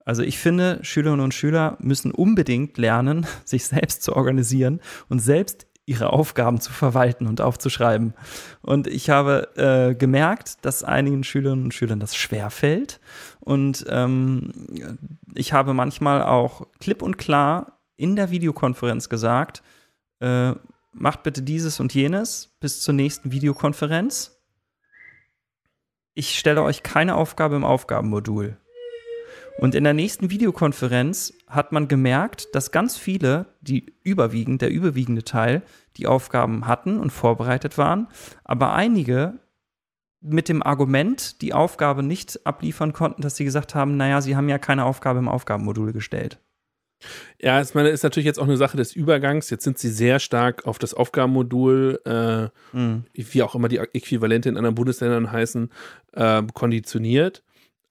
Also ich finde, Schülerinnen und Schüler müssen unbedingt lernen, sich selbst zu organisieren und selbst ihre Aufgaben zu verwalten und aufzuschreiben. Und ich habe äh, gemerkt, dass einigen Schülerinnen und Schülern das schwer fällt. Und ähm, ich habe manchmal auch klipp und klar in der Videokonferenz gesagt, äh, macht bitte dieses und jenes bis zur nächsten Videokonferenz. ich stelle euch keine Aufgabe im Aufgabenmodul. Und in der nächsten Videokonferenz hat man gemerkt, dass ganz viele, die überwiegend, der überwiegende Teil, die Aufgaben hatten und vorbereitet waren, aber einige mit dem Argument die Aufgabe nicht abliefern konnten, dass sie gesagt haben, naja, sie haben ja keine Aufgabe im Aufgabenmodul gestellt. Ja, ich meine, ist natürlich jetzt auch eine Sache des Übergangs. Jetzt sind sie sehr stark auf das Aufgabenmodul, äh, mhm. wie auch immer die Äquivalente in anderen Bundesländern heißen, äh, konditioniert.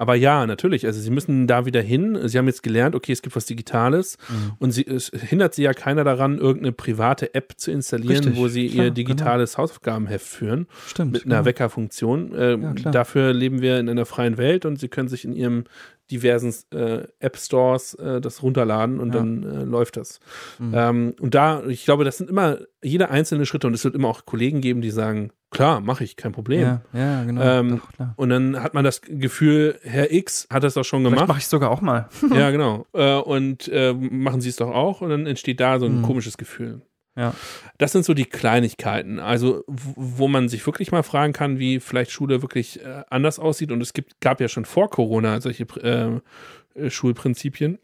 Aber ja, natürlich. Also sie müssen da wieder hin. Sie haben jetzt gelernt, okay, es gibt was Digitales mhm. und sie, es hindert sie ja keiner daran, irgendeine private App zu installieren, Richtig, wo sie klar, ihr digitales genau. Hausaufgabenheft führen. Stimmt. Mit einer genau. Weckerfunktion. Äh, ja, dafür leben wir in einer freien Welt und sie können sich in ihrem diversen äh, App Stores äh, das runterladen und ja. dann äh, läuft das. Mhm. Ähm, und da, ich glaube, das sind immer jeder einzelne Schritte und es wird immer auch Kollegen geben, die sagen, klar, mache ich, kein Problem. Ja, ja genau. Ähm, Doch, und dann hat man das Gefühl, Herr X hat das doch schon gemacht. mache ich sogar auch mal. ja, genau. Äh, und äh, machen Sie es doch auch und dann entsteht da so ein mhm. komisches Gefühl. Ja. Das sind so die Kleinigkeiten, also wo man sich wirklich mal fragen kann, wie vielleicht Schule wirklich äh, anders aussieht. Und es gibt, gab ja schon vor Corona solche äh, Schulprinzipien.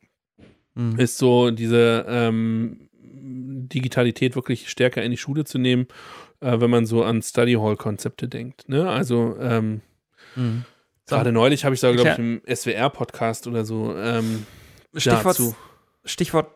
Mhm. Ist so diese ähm, Digitalität wirklich stärker in die Schule zu nehmen, äh, wenn man so an Study Hall-Konzepte denkt. Ne? Also ähm, mhm. so. gerade neulich habe ich da, glaube ich, im SWR-Podcast oder so ähm, Stichwort, Stichwort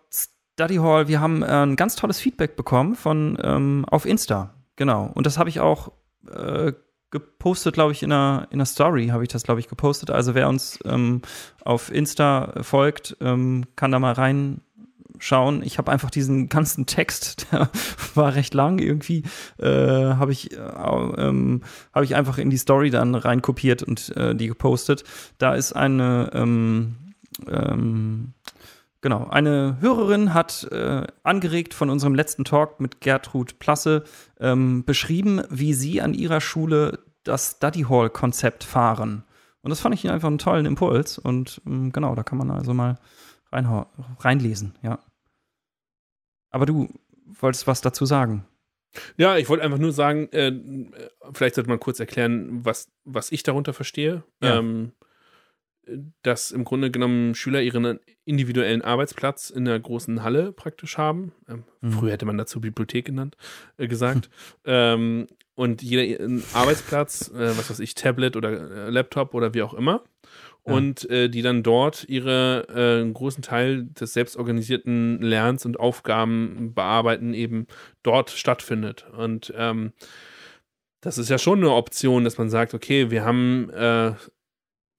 Study Hall, wir haben äh, ein ganz tolles Feedback bekommen von ähm, auf Insta. Genau. Und das habe ich auch äh, gepostet, glaube ich, in einer, in einer Story habe ich das, glaube ich, gepostet. Also wer uns ähm, auf Insta folgt, ähm, kann da mal reinschauen. Ich habe einfach diesen ganzen Text, der war recht lang irgendwie, äh, habe ich, äh, ähm, hab ich einfach in die Story dann reinkopiert und äh, die gepostet. Da ist eine ähm, ähm, Genau, eine Hörerin hat äh, angeregt von unserem letzten Talk mit Gertrud Plasse ähm, beschrieben, wie sie an ihrer Schule das Study Hall Konzept fahren. Und das fand ich einfach einen tollen Impuls. Und ähm, genau, da kann man also mal reinlesen, ja. Aber du wolltest was dazu sagen. Ja, ich wollte einfach nur sagen, äh, vielleicht sollte man kurz erklären, was, was ich darunter verstehe. Ja. Ähm, dass im Grunde genommen Schüler ihren individuellen Arbeitsplatz in der großen Halle praktisch haben. Ähm, mhm. Früher hätte man dazu Bibliothek genannt, äh, gesagt. ähm, und jeder ihren Arbeitsplatz, äh, was weiß ich, Tablet oder äh, Laptop oder wie auch immer. Ja. Und äh, die dann dort ihre äh, großen Teil des selbstorganisierten Lernens und Aufgaben bearbeiten, eben dort stattfindet. Und ähm, das ist ja schon eine Option, dass man sagt, okay, wir haben äh,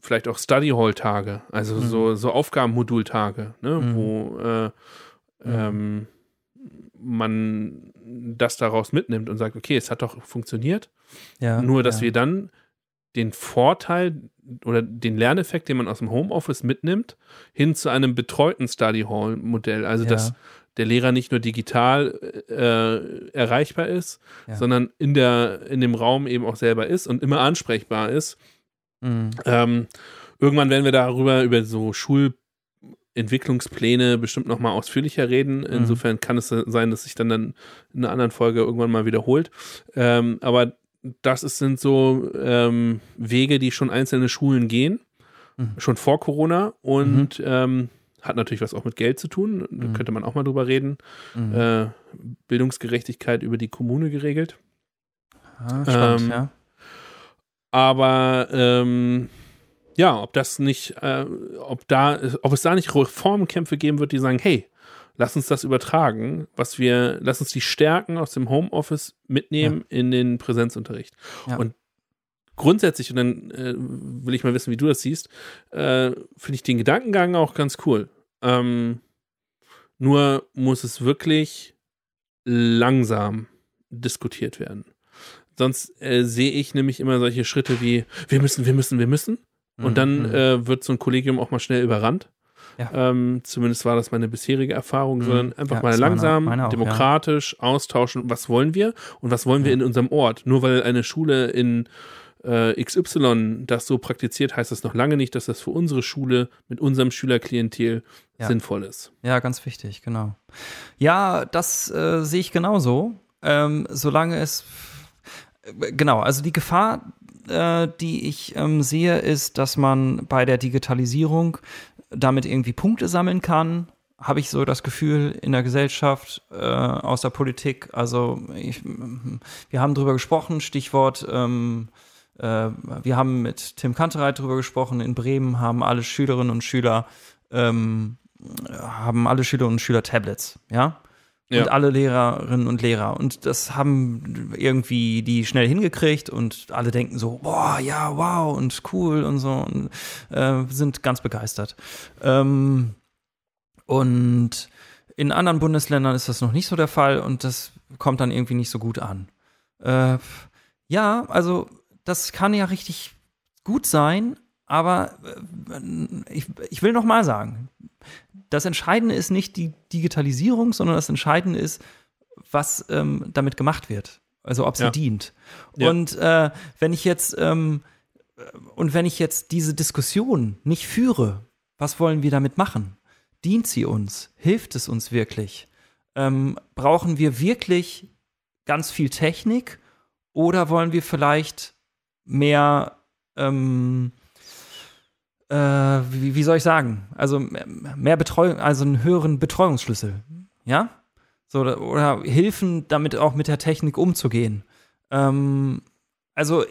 vielleicht auch Study Hall Tage, also mhm. so, so Aufgabenmodultage, ne, mhm. wo äh, ähm, man das daraus mitnimmt und sagt, okay, es hat doch funktioniert. Ja, Nur, dass ja. wir dann den Vorteil oder den Lerneffekt, den man aus dem Homeoffice mitnimmt, hin zu einem betreuten Study Hall Modell. Also, ja. dass der Lehrer nicht nur digital äh, erreichbar ist, sondern in, der, in dem Raum eben auch selber ist und immer ansprechbar ist Mhm. Ähm, irgendwann werden wir darüber, über so Schulentwicklungspläne bestimmt nochmal ausführlicher reden. Mhm. Insofern kann es sein, dass sich dann, dann in einer anderen Folge irgendwann mal wiederholt. Ähm, aber das ist, sind so ähm, Wege, die schon einzelne Schulen gehen, mhm. schon vor Corona und mhm. ähm, hat natürlich was auch mit Geld zu tun. Da mhm. könnte man auch mal drüber reden. Mhm. Äh, Bildungsgerechtigkeit über die Kommune geregelt. Ah, spannend, ähm, ja. Aber ähm, ja, ob das nicht, äh, ob da, ob es da nicht Reformkämpfe geben wird, die sagen, hey, lass uns das übertragen, was wir, lass uns die Stärken aus dem Homeoffice mitnehmen ja. in den Präsenzunterricht. Ja. Und grundsätzlich, und dann äh, will ich mal wissen, wie du das siehst, äh, finde ich den Gedankengang auch ganz cool. Ähm, nur muss es wirklich langsam diskutiert werden. Sonst äh, sehe ich nämlich immer solche Schritte wie, wir müssen, wir müssen, wir müssen. Und mhm. dann mhm. äh, wird so ein Kollegium auch mal schnell überrannt. Ja. Ähm, zumindest war das meine bisherige Erfahrung, mhm. sondern einfach ja, mal langsam, meine, meine auch, demokratisch ja. austauschen, was wollen wir und was wollen wir in unserem Ort. Nur weil eine Schule in äh, XY das so praktiziert, heißt das noch lange nicht, dass das für unsere Schule mit unserem Schülerklientel sinnvoll ist. Ja, ganz wichtig, genau. Ja, das äh, sehe ich genauso. Ähm, solange es genau, also die Gefahr, äh, die ich ähm, sehe, ist, dass man bei der Digitalisierung damit irgendwie Punkte sammeln kann. Habe ich so das Gefühl in der Gesellschaft, äh, aus der Politik. Also ich, wir haben drüber gesprochen, Stichwort. Ähm, äh, wir haben mit Tim Kantereit drüber gesprochen. In Bremen haben alle Schülerinnen und Schüler ähm, haben alle Schülerinnen und Schüler Tablets, ja ja. und alle Lehrerinnen und Lehrer. Und das haben irgendwie die schnell hingekriegt und alle denken so, boah, ja, wow und cool und so und äh, sind ganz begeistert. Ähm, und in anderen Bundesländern ist das noch nicht so der Fall und das kommt dann irgendwie nicht so gut an. Äh, ja, also das kann ja richtig gut sein, aber äh, ich, ich will noch mal sagen, das Entscheidende ist nicht die Digitalisierung, sondern das Entscheidende ist, was ähm, damit gemacht wird. Also ob sie ja. dient. Ja. Und äh, wenn ich jetzt ähm, und wenn ich jetzt diese Diskussion nicht führe, was wollen wir damit machen? Dient sie uns? Hilft es uns wirklich? Ähm, brauchen wir wirklich ganz viel Technik oder wollen wir vielleicht mehr ähm, äh, wie, wie soll ich sagen? Also mehr Betreuung, also einen höheren Betreuungsschlüssel. Ja? So, oder Hilfen, damit auch mit der Technik umzugehen. Ähm, also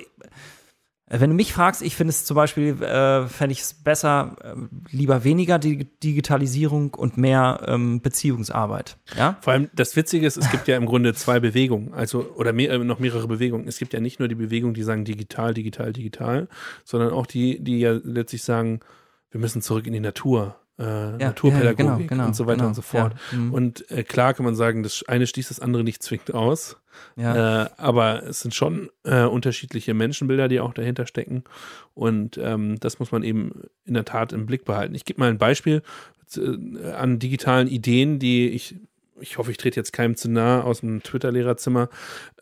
wenn du mich fragst, ich finde es zum Beispiel, äh, fände ich es besser, äh, lieber weniger Dig Digitalisierung und mehr ähm, Beziehungsarbeit. Ja? Vor allem das Witzige ist, es gibt ja im Grunde zwei Bewegungen, also oder mehr, äh, noch mehrere Bewegungen. Es gibt ja nicht nur die Bewegung, die sagen digital, digital, digital, sondern auch die, die ja letztlich sagen, wir müssen zurück in die Natur äh, ja, Naturpädagogik ja, genau, genau, und so weiter genau, und so fort. Ja, mhm. und äh, klar kann man sagen, das eine schließt das andere nicht zwingend aus. Äh, aber es sind schon äh, unterschiedliche Menschenbilder, die auch dahinter stecken. Und ähm, das muss man eben in der Tat im Blick behalten. Ich gebe mal ein Beispiel äh, an digitalen Ideen, die ich, ich hoffe, ich trete jetzt keinem zu nah aus dem Twitter-Lehrerzimmer.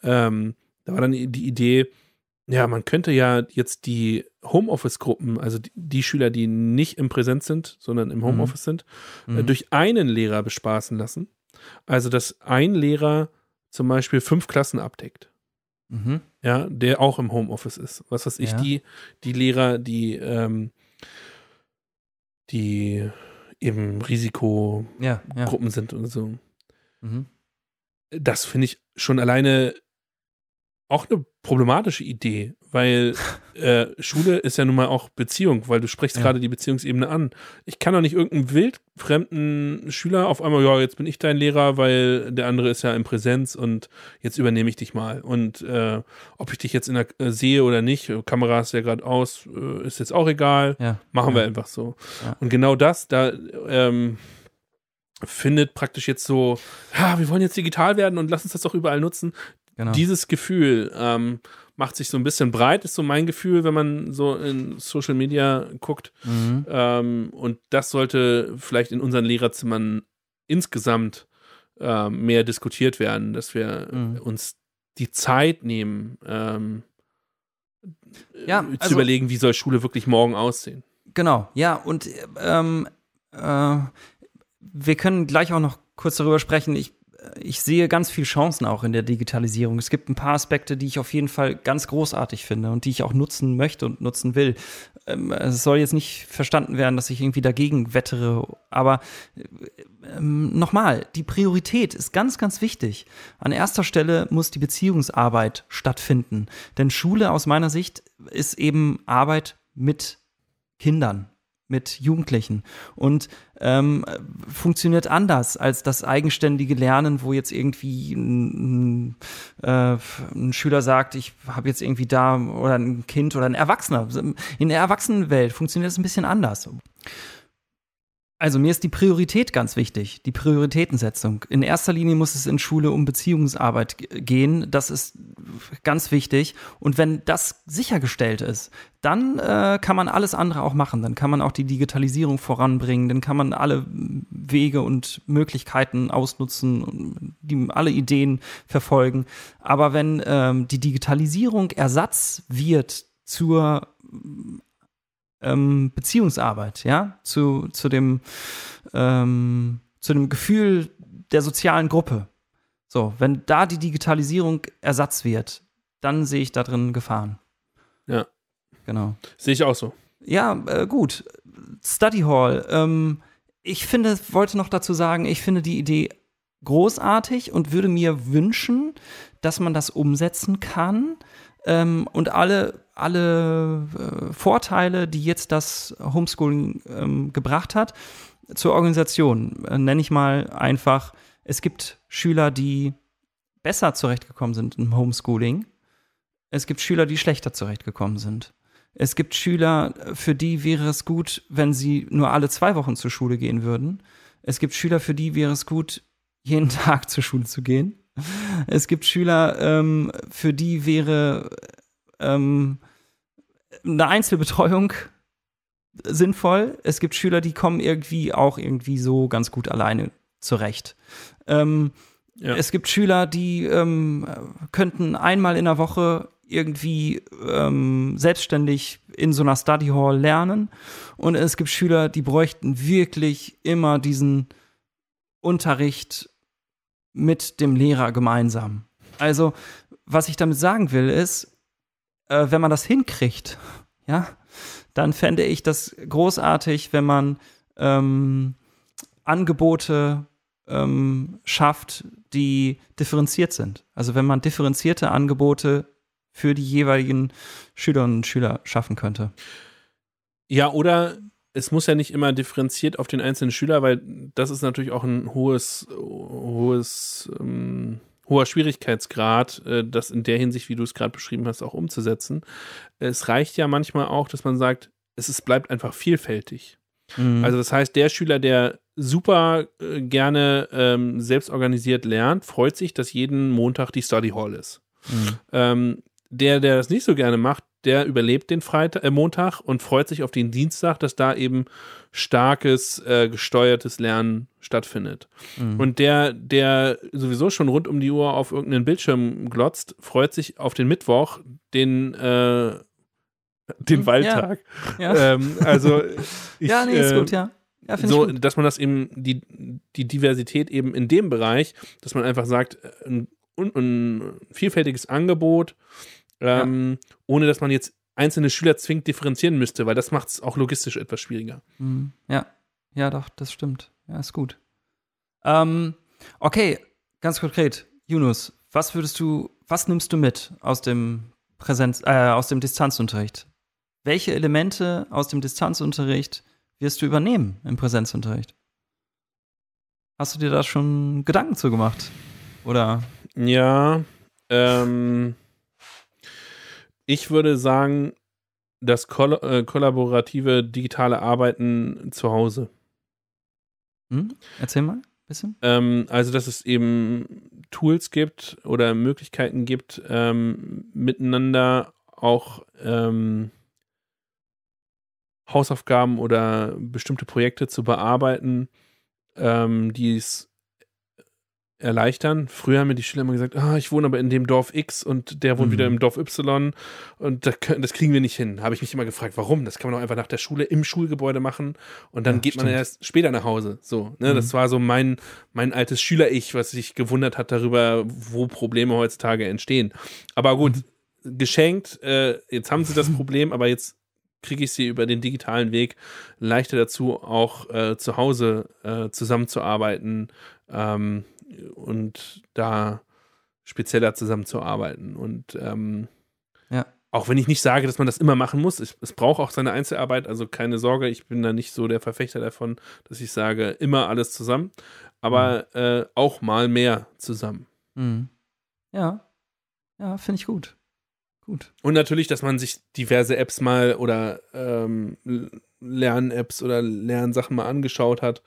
Ähm, da war dann die Idee, ja, man könnte ja jetzt die Homeoffice-Gruppen, also die, die, Schüler, die nicht im Präsenz sind, sondern im mhm. Homeoffice mhm. sind, äh, durch einen Lehrer bespaßen lassen. Also, dass ein Lehrer zum Beispiel fünf Klassen abdeckt. Mhm. Ja, der auch im Homeoffice ist. Was weiß ich, ja. die, die Lehrer, die, ähm, die eben Risikogruppen ja, ja. sind und so. Mhm. Das finde ich schon alleine auch eine problematische Idee, weil äh, Schule ist ja nun mal auch Beziehung, weil du sprichst ja. gerade die Beziehungsebene an. Ich kann doch nicht irgendeinen wildfremden Schüler auf einmal, ja, jetzt bin ich dein Lehrer, weil der andere ist ja in Präsenz und jetzt übernehme ich dich mal. Und äh, ob ich dich jetzt in der äh, sehe oder nicht, Kamera ist ja gerade aus, äh, ist jetzt auch egal. Ja. Machen ja. wir einfach so. Und genau das, da ähm, findet praktisch jetzt so, ja, wir wollen jetzt digital werden und lass uns das doch überall nutzen. Genau. Dieses Gefühl ähm, macht sich so ein bisschen breit, ist so mein Gefühl, wenn man so in Social Media guckt. Mhm. Ähm, und das sollte vielleicht in unseren Lehrerzimmern insgesamt äh, mehr diskutiert werden, dass wir mhm. uns die Zeit nehmen, ähm, ja, zu also, überlegen, wie soll Schule wirklich morgen aussehen. Genau, ja, und ähm, äh, wir können gleich auch noch kurz darüber sprechen. Ich ich sehe ganz viele Chancen auch in der Digitalisierung. Es gibt ein paar Aspekte, die ich auf jeden Fall ganz großartig finde und die ich auch nutzen möchte und nutzen will. Ähm, es soll jetzt nicht verstanden werden, dass ich irgendwie dagegen wettere, aber ähm, nochmal, die Priorität ist ganz, ganz wichtig. An erster Stelle muss die Beziehungsarbeit stattfinden, denn Schule aus meiner Sicht ist eben Arbeit mit Kindern mit Jugendlichen und ähm, funktioniert anders als das eigenständige Lernen, wo jetzt irgendwie ein, äh, ein Schüler sagt, ich habe jetzt irgendwie da oder ein Kind oder ein Erwachsener. In der Erwachsenenwelt funktioniert es ein bisschen anders. Also mir ist die Priorität ganz wichtig, die Prioritätensetzung. In erster Linie muss es in Schule um Beziehungsarbeit gehen, das ist ganz wichtig. Und wenn das sichergestellt ist, dann äh, kann man alles andere auch machen. Dann kann man auch die Digitalisierung voranbringen, dann kann man alle Wege und Möglichkeiten ausnutzen, die, alle Ideen verfolgen. Aber wenn ähm, die Digitalisierung Ersatz wird zur ähm, Beziehungsarbeit, ja, zu, zu dem, ähm, zu dem Gefühl der sozialen Gruppe. So, wenn da die Digitalisierung Ersatz wird, dann sehe ich da drin Gefahren. Ja. Genau. Sehe ich auch so. Ja, äh, gut. Study Hall. Ähm, ich finde, wollte noch dazu sagen, ich finde die Idee großartig und würde mir wünschen, dass man das umsetzen kann ähm, und alle, alle äh, Vorteile, die jetzt das Homeschooling ähm, gebracht hat, zur Organisation, äh, nenne ich mal einfach, es gibt Schüler, die besser zurechtgekommen sind im Homeschooling. Es gibt Schüler, die schlechter zurechtgekommen sind. Es gibt Schüler, für die wäre es gut, wenn sie nur alle zwei Wochen zur Schule gehen würden. Es gibt Schüler, für die wäre es gut, jeden Tag zur Schule zu gehen. Es gibt Schüler, ähm, für die wäre ähm, eine Einzelbetreuung sinnvoll. Es gibt Schüler, die kommen irgendwie auch irgendwie so ganz gut alleine zurecht. Ähm, ja. Es gibt Schüler, die ähm, könnten einmal in der Woche irgendwie ähm, selbstständig in so einer Study Hall lernen. Und es gibt Schüler, die bräuchten wirklich immer diesen Unterricht mit dem Lehrer gemeinsam. Also, was ich damit sagen will, ist, äh, wenn man das hinkriegt, ja, dann fände ich das großartig, wenn man ähm, Angebote ähm, schafft, die differenziert sind. Also wenn man differenzierte Angebote für die jeweiligen Schülerinnen und Schüler schaffen könnte. Ja, oder es muss ja nicht immer differenziert auf den einzelnen Schüler, weil das ist natürlich auch ein hohes, hohes, ähm, hoher Schwierigkeitsgrad, äh, das in der Hinsicht, wie du es gerade beschrieben hast, auch umzusetzen. Es reicht ja manchmal auch, dass man sagt, es ist, bleibt einfach vielfältig. Mhm. Also das heißt, der Schüler, der super äh, gerne ähm, selbst organisiert lernt, freut sich, dass jeden Montag die Study Hall ist. Mhm. Ähm, der, der das nicht so gerne macht, der überlebt den Freitag, äh, Montag und freut sich auf den Dienstag, dass da eben starkes, äh, gesteuertes Lernen stattfindet. Mhm. Und der, der sowieso schon rund um die Uhr auf irgendeinen Bildschirm glotzt, freut sich auf den Mittwoch, den, äh, den Waldtag. Ja. ja. Ähm, also ich, ja, nee, ist gut, ja. Ja, so, dass man das eben, die, die Diversität eben in dem Bereich, dass man einfach sagt, ein, ein vielfältiges Angebot, ähm, ja. ohne dass man jetzt einzelne Schüler zwingend differenzieren müsste, weil das macht es auch logistisch etwas schwieriger. Mhm. Ja, ja, doch, das stimmt. Ja, ist gut. Ähm, okay, ganz konkret, Yunus, was würdest du, was nimmst du mit aus dem Präsenz, äh, aus dem Distanzunterricht? Welche Elemente aus dem Distanzunterricht wirst du übernehmen im Präsenzunterricht? Hast du dir da schon Gedanken zu gemacht? Oder? Ja, ähm, ich würde sagen, das koll äh, kollaborative digitale Arbeiten zu Hause. Hm? Erzähl mal ein bisschen. Ähm, also, dass es eben Tools gibt oder Möglichkeiten gibt, ähm, miteinander auch ähm, Hausaufgaben oder bestimmte Projekte zu bearbeiten, ähm, die es erleichtern. Früher haben mir die Schüler immer gesagt, ah, ich wohne aber in dem Dorf X und der wohnt mhm. wieder im Dorf Y und das, das kriegen wir nicht hin. Habe ich mich immer gefragt, warum? Das kann man auch einfach nach der Schule im Schulgebäude machen und dann ja, geht man erst später nach Hause. So, ne? Mhm. Das war so mein, mein altes Schüler-Ich, was sich gewundert hat darüber, wo Probleme heutzutage entstehen. Aber gut, mhm. geschenkt, äh, jetzt haben sie das Problem, aber jetzt kriege ich sie über den digitalen Weg leichter dazu, auch äh, zu Hause äh, zusammenzuarbeiten, ähm, und da spezieller zusammenzuarbeiten. Und ähm, ja. auch wenn ich nicht sage, dass man das immer machen muss, es, es braucht auch seine Einzelarbeit, also keine Sorge, ich bin da nicht so der Verfechter davon, dass ich sage, immer alles zusammen, aber mhm. äh, auch mal mehr zusammen. Mhm. Ja, ja, finde ich gut. Gut. Und natürlich, dass man sich diverse Apps mal oder ähm, Lern-Apps oder Lernsachen mal angeschaut hat,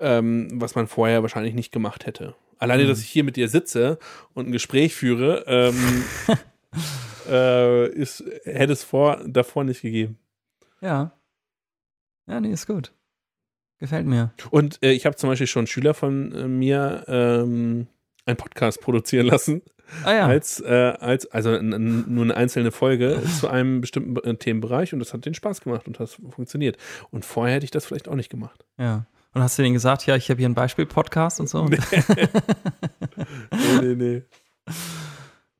ähm, was man vorher wahrscheinlich nicht gemacht hätte. Alleine, mhm. dass ich hier mit dir sitze und ein Gespräch führe, ähm, äh, ist, hätte es vor, davor nicht gegeben. Ja. Ja, nee, ist gut. Gefällt mir. Und äh, ich habe zum Beispiel schon Schüler von äh, mir ähm, einen Podcast produzieren lassen. Ah, ja. als, äh, als, also nur eine einzelne Folge zu einem bestimmten äh, Themenbereich und das hat den Spaß gemacht und das funktioniert. Und vorher hätte ich das vielleicht auch nicht gemacht. Ja. Und hast du denen gesagt, ja, ich habe hier einen Beispiel-Podcast und so? Nee. nee, nee, nee.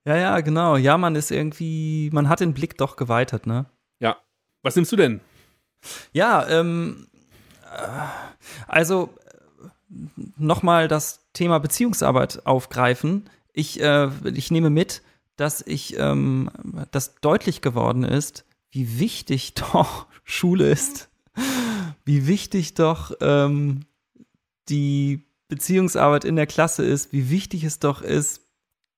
Ja, ja, genau. Ja, man ist irgendwie, man hat den Blick doch geweitet, ne? Ja. Was nimmst du denn? Ja, ähm, äh, also nochmal das Thema Beziehungsarbeit aufgreifen. Ich, äh, ich nehme mit, dass ich, ähm, dass deutlich geworden ist, wie wichtig doch Schule ist, wie wichtig doch ähm, die Beziehungsarbeit in der Klasse ist, wie wichtig es doch ist,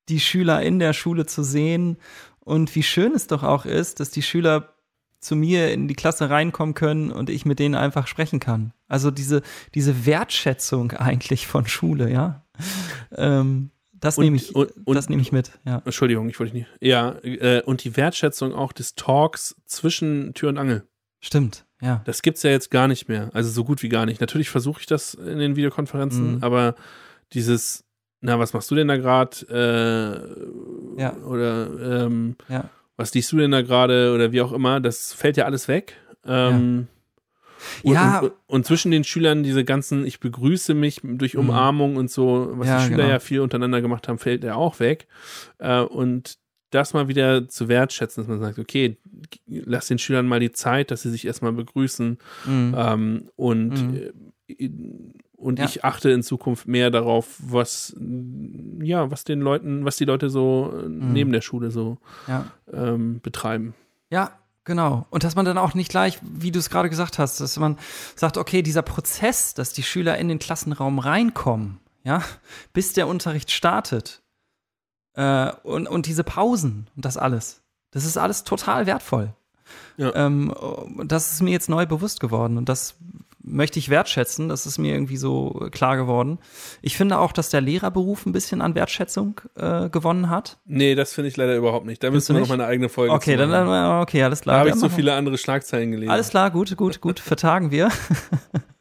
die Schüler in der Schule zu sehen und wie schön es doch auch ist, dass die Schüler zu mir in die Klasse reinkommen können und ich mit denen einfach sprechen kann. Also diese, diese Wertschätzung eigentlich von Schule, ja. Ähm, das nehme ich, und, und, das nehme ich mit, ja. Entschuldigung, ich wollte nicht. Ja, äh, und die Wertschätzung auch des Talks zwischen Tür und Angel. Stimmt, ja. Das gibt's ja jetzt gar nicht mehr. Also so gut wie gar nicht. Natürlich versuche ich das in den Videokonferenzen, mhm. aber dieses, na, was machst du denn da gerade? Äh, ja. Oder ähm, ja was liest du denn da gerade oder wie auch immer, das fällt ja alles weg. Ähm, ja. Und, ja. Und, und, zwischen den Schülern diese ganzen, ich begrüße mich durch mhm. Umarmung und so, was ja, die Schüler genau. ja viel untereinander gemacht haben, fällt ja auch weg. Äh, und das mal wieder zu wertschätzen, dass man sagt, okay, lass den Schülern mal die Zeit, dass sie sich erstmal begrüßen. Mhm. Ähm, und mhm. Äh, und ja. ich achte in Zukunft mehr darauf, was, ja, was den Leuten, was die Leute so mhm. neben der Schule so ja. ähm, betreiben. Ja, genau. Und dass man dann auch nicht gleich, wie du es gerade gesagt hast, dass man sagt, okay, dieser Prozess, dass die Schüler in den Klassenraum reinkommen, ja, bis der Unterricht startet, äh, und, und diese Pausen und das alles, das ist alles total wertvoll. Ja. Ähm, das ist mir jetzt neu bewusst geworden und das möchte ich wertschätzen. Das ist mir irgendwie so klar geworden. Ich finde auch, dass der Lehrerberuf ein bisschen an Wertschätzung äh, gewonnen hat. Nee, das finde ich leider überhaupt nicht. Da müssen wir noch mal eine eigene Folge Okay, dann, dann, okay, alles klar. Da habe ich so viele andere Schlagzeilen gelesen. Alles klar, gut, gut, gut, vertagen wir.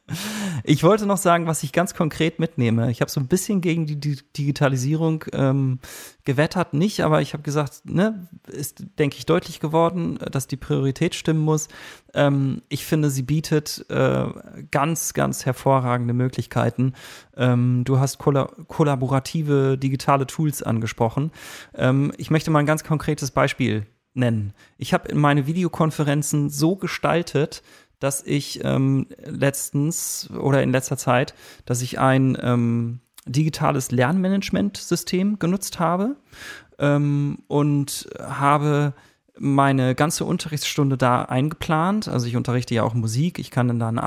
Ich wollte noch sagen, was ich ganz konkret mitnehme. Ich habe so ein bisschen gegen die Digitalisierung ähm, gewettert, nicht, aber ich habe gesagt, ne, ist, denke ich, deutlich geworden, dass die Priorität stimmen muss. Ähm, ich finde, sie bietet äh, ganz, ganz hervorragende Möglichkeiten. Ähm, du hast kolla kollaborative digitale Tools angesprochen. Ähm, ich möchte mal ein ganz konkretes Beispiel nennen. Ich habe meine Videokonferenzen so gestaltet, dass ich ähm, letztens oder in letzter Zeit, dass ich ein ähm, digitales Lernmanagementsystem genutzt habe ähm, und habe meine ganze Unterrichtsstunde da eingeplant. Also ich unterrichte ja auch Musik, ich kann dann da ein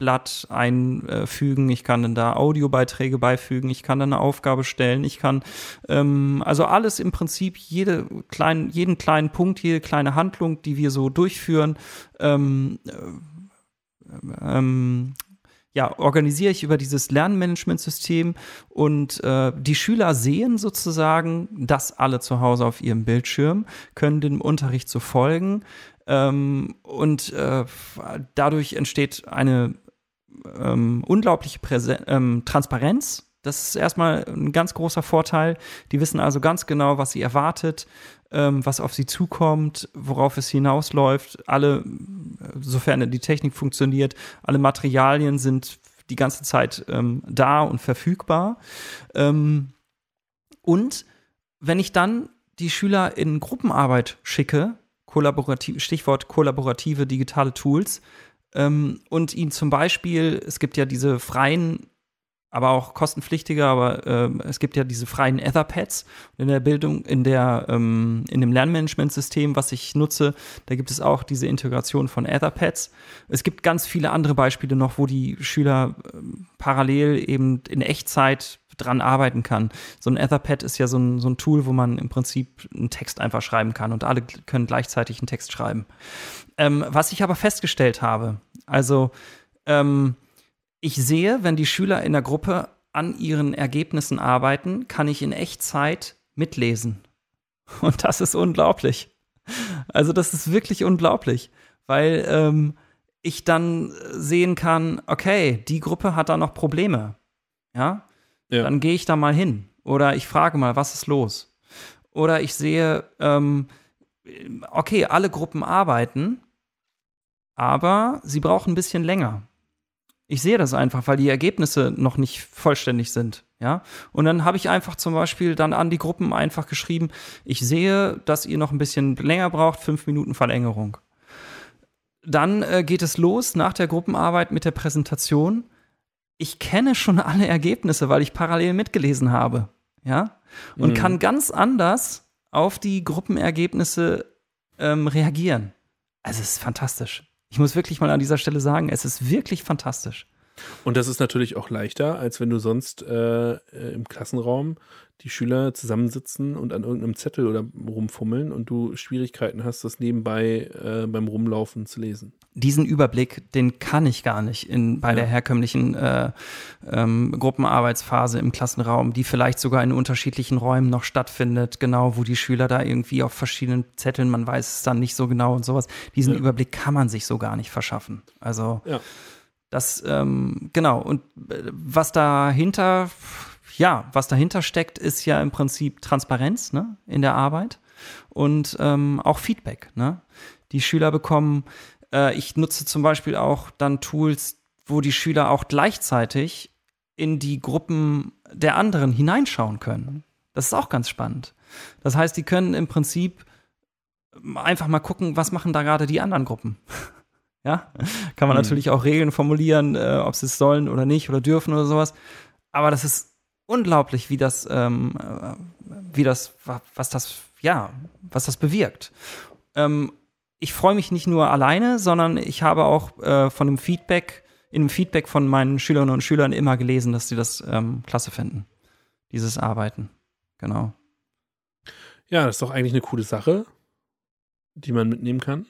Arbeitsblatt einfügen, ich kann dann da Audiobeiträge beifügen, ich kann dann eine Aufgabe stellen, ich kann ähm, also alles im Prinzip, jede kleinen, jeden kleinen Punkt, jede kleine Handlung, die wir so durchführen, ähm, ähm, ja, organisiere ich über dieses Lernmanagementsystem und äh, die Schüler sehen sozusagen das alle zu Hause auf ihrem Bildschirm, können dem Unterricht so folgen ähm, und äh, dadurch entsteht eine ähm, unglaubliche Präsen ähm, Transparenz das ist erstmal ein ganz großer Vorteil. Die wissen also ganz genau, was sie erwartet, ähm, was auf sie zukommt, worauf es hinausläuft. Alle, sofern die Technik funktioniert, alle Materialien sind die ganze Zeit ähm, da und verfügbar. Ähm, und wenn ich dann die Schüler in Gruppenarbeit schicke, kollaborativ, Stichwort kollaborative digitale Tools, ähm, und ihnen zum Beispiel, es gibt ja diese freien aber auch kostenpflichtiger, aber äh, es gibt ja diese freien Etherpads in der Bildung, in der ähm, in dem Lernmanagementsystem, was ich nutze, da gibt es auch diese Integration von Etherpads. Es gibt ganz viele andere Beispiele noch, wo die Schüler äh, parallel eben in Echtzeit dran arbeiten kann. So ein Etherpad ist ja so ein, so ein Tool, wo man im Prinzip einen Text einfach schreiben kann und alle können gleichzeitig einen Text schreiben. Ähm, was ich aber festgestellt habe, also ähm, ich sehe, wenn die Schüler in der Gruppe an ihren Ergebnissen arbeiten, kann ich in Echtzeit mitlesen. Und das ist unglaublich. Also das ist wirklich unglaublich, weil ähm, ich dann sehen kann, okay, die Gruppe hat da noch Probleme. Ja, ja. dann gehe ich da mal hin oder ich frage mal, was ist los? Oder ich sehe, ähm, okay, alle Gruppen arbeiten, aber sie brauchen ein bisschen länger Ich sehe das einfach, weil die Ergebnisse noch nicht vollständig sind. Ja, und dann habe ich einfach zum Beispiel dann an die Gruppen einfach geschrieben, ich sehe, dass ihr noch ein bisschen länger braucht, fünf Minuten Verlängerung. Dann äh, geht es los nach der Gruppenarbeit mit der Präsentation. Ich kenne schon alle Ergebnisse, weil ich parallel mitgelesen habe. Ja, und mhm. kann ganz anders auf die Gruppenergebnisse ähm, reagieren. Also es ist fantastisch. Ich muss wirklich mal an dieser Stelle sagen, es ist wirklich fantastisch. Und das ist natürlich auch leichter, als wenn du sonst äh, im Klassenraum die Schüler zusammensitzen und an irgendeinem Zettel oder rumfummeln und du Schwierigkeiten hast, das nebenbei äh, beim Rumlaufen zu lesen. Diesen Überblick, den kann ich gar nicht in, bei ja. der herkömmlichen äh, ähm, Gruppenarbeitsphase im Klassenraum, die vielleicht sogar in unterschiedlichen Räumen noch stattfindet, genau, wo die Schüler da irgendwie auf verschiedenen Zetteln, man weiß es dann nicht so genau und sowas. Diesen ja. Überblick kann man sich so gar nicht verschaffen. Also ja. Das, ähm, genau, und äh, was dahinter, ja, was dahinter steckt, ist ja im Prinzip Transparenz ne, in der Arbeit und ähm, auch Feedback. Ne? Die Schüler bekommen, äh, ich nutze zum Beispiel auch dann Tools, wo die Schüler auch gleichzeitig in die Gruppen der anderen hineinschauen können. Das ist auch ganz spannend. Das heißt, die können im Prinzip einfach mal gucken, was machen da gerade die anderen Gruppen. Ja, kann man mhm. natürlich auch Regeln formulieren, äh, ob sie es sollen oder nicht oder dürfen oder sowas. Aber das ist unglaublich, wie das, ähm, äh, wie das, was das, ja, was das bewirkt. Ähm, ich freue mich nicht nur alleine, sondern ich habe auch äh, von dem Feedback, in dem Feedback von meinen Schülerinnen und Schülern immer gelesen, dass sie das ähm, klasse finden, dieses Arbeiten. Genau. Ja, das ist doch eigentlich eine coole Sache, die man mitnehmen kann.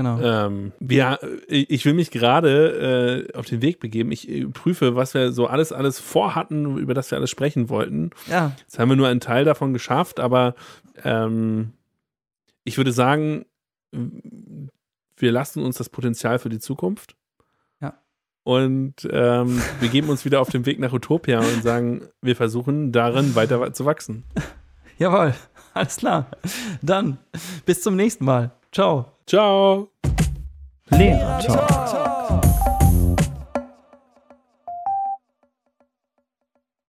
Genau. Ähm, wir, ich will mich gerade äh, auf den Weg begeben. Ich äh, prüfe, was wir so alles, alles vorhatten, über das wir alles sprechen wollten. Ja. Jetzt haben wir nur einen Teil davon geschafft, aber ähm, ich würde sagen, wir lassen uns das Potenzial für die Zukunft. Ja. Und ähm, wir geben uns wieder auf den Weg nach Utopia und sagen, wir versuchen darin weiter zu wachsen. Jawohl, alles klar. Dann bis zum nächsten Mal. Ciao. Ciao. Lehrer Talk.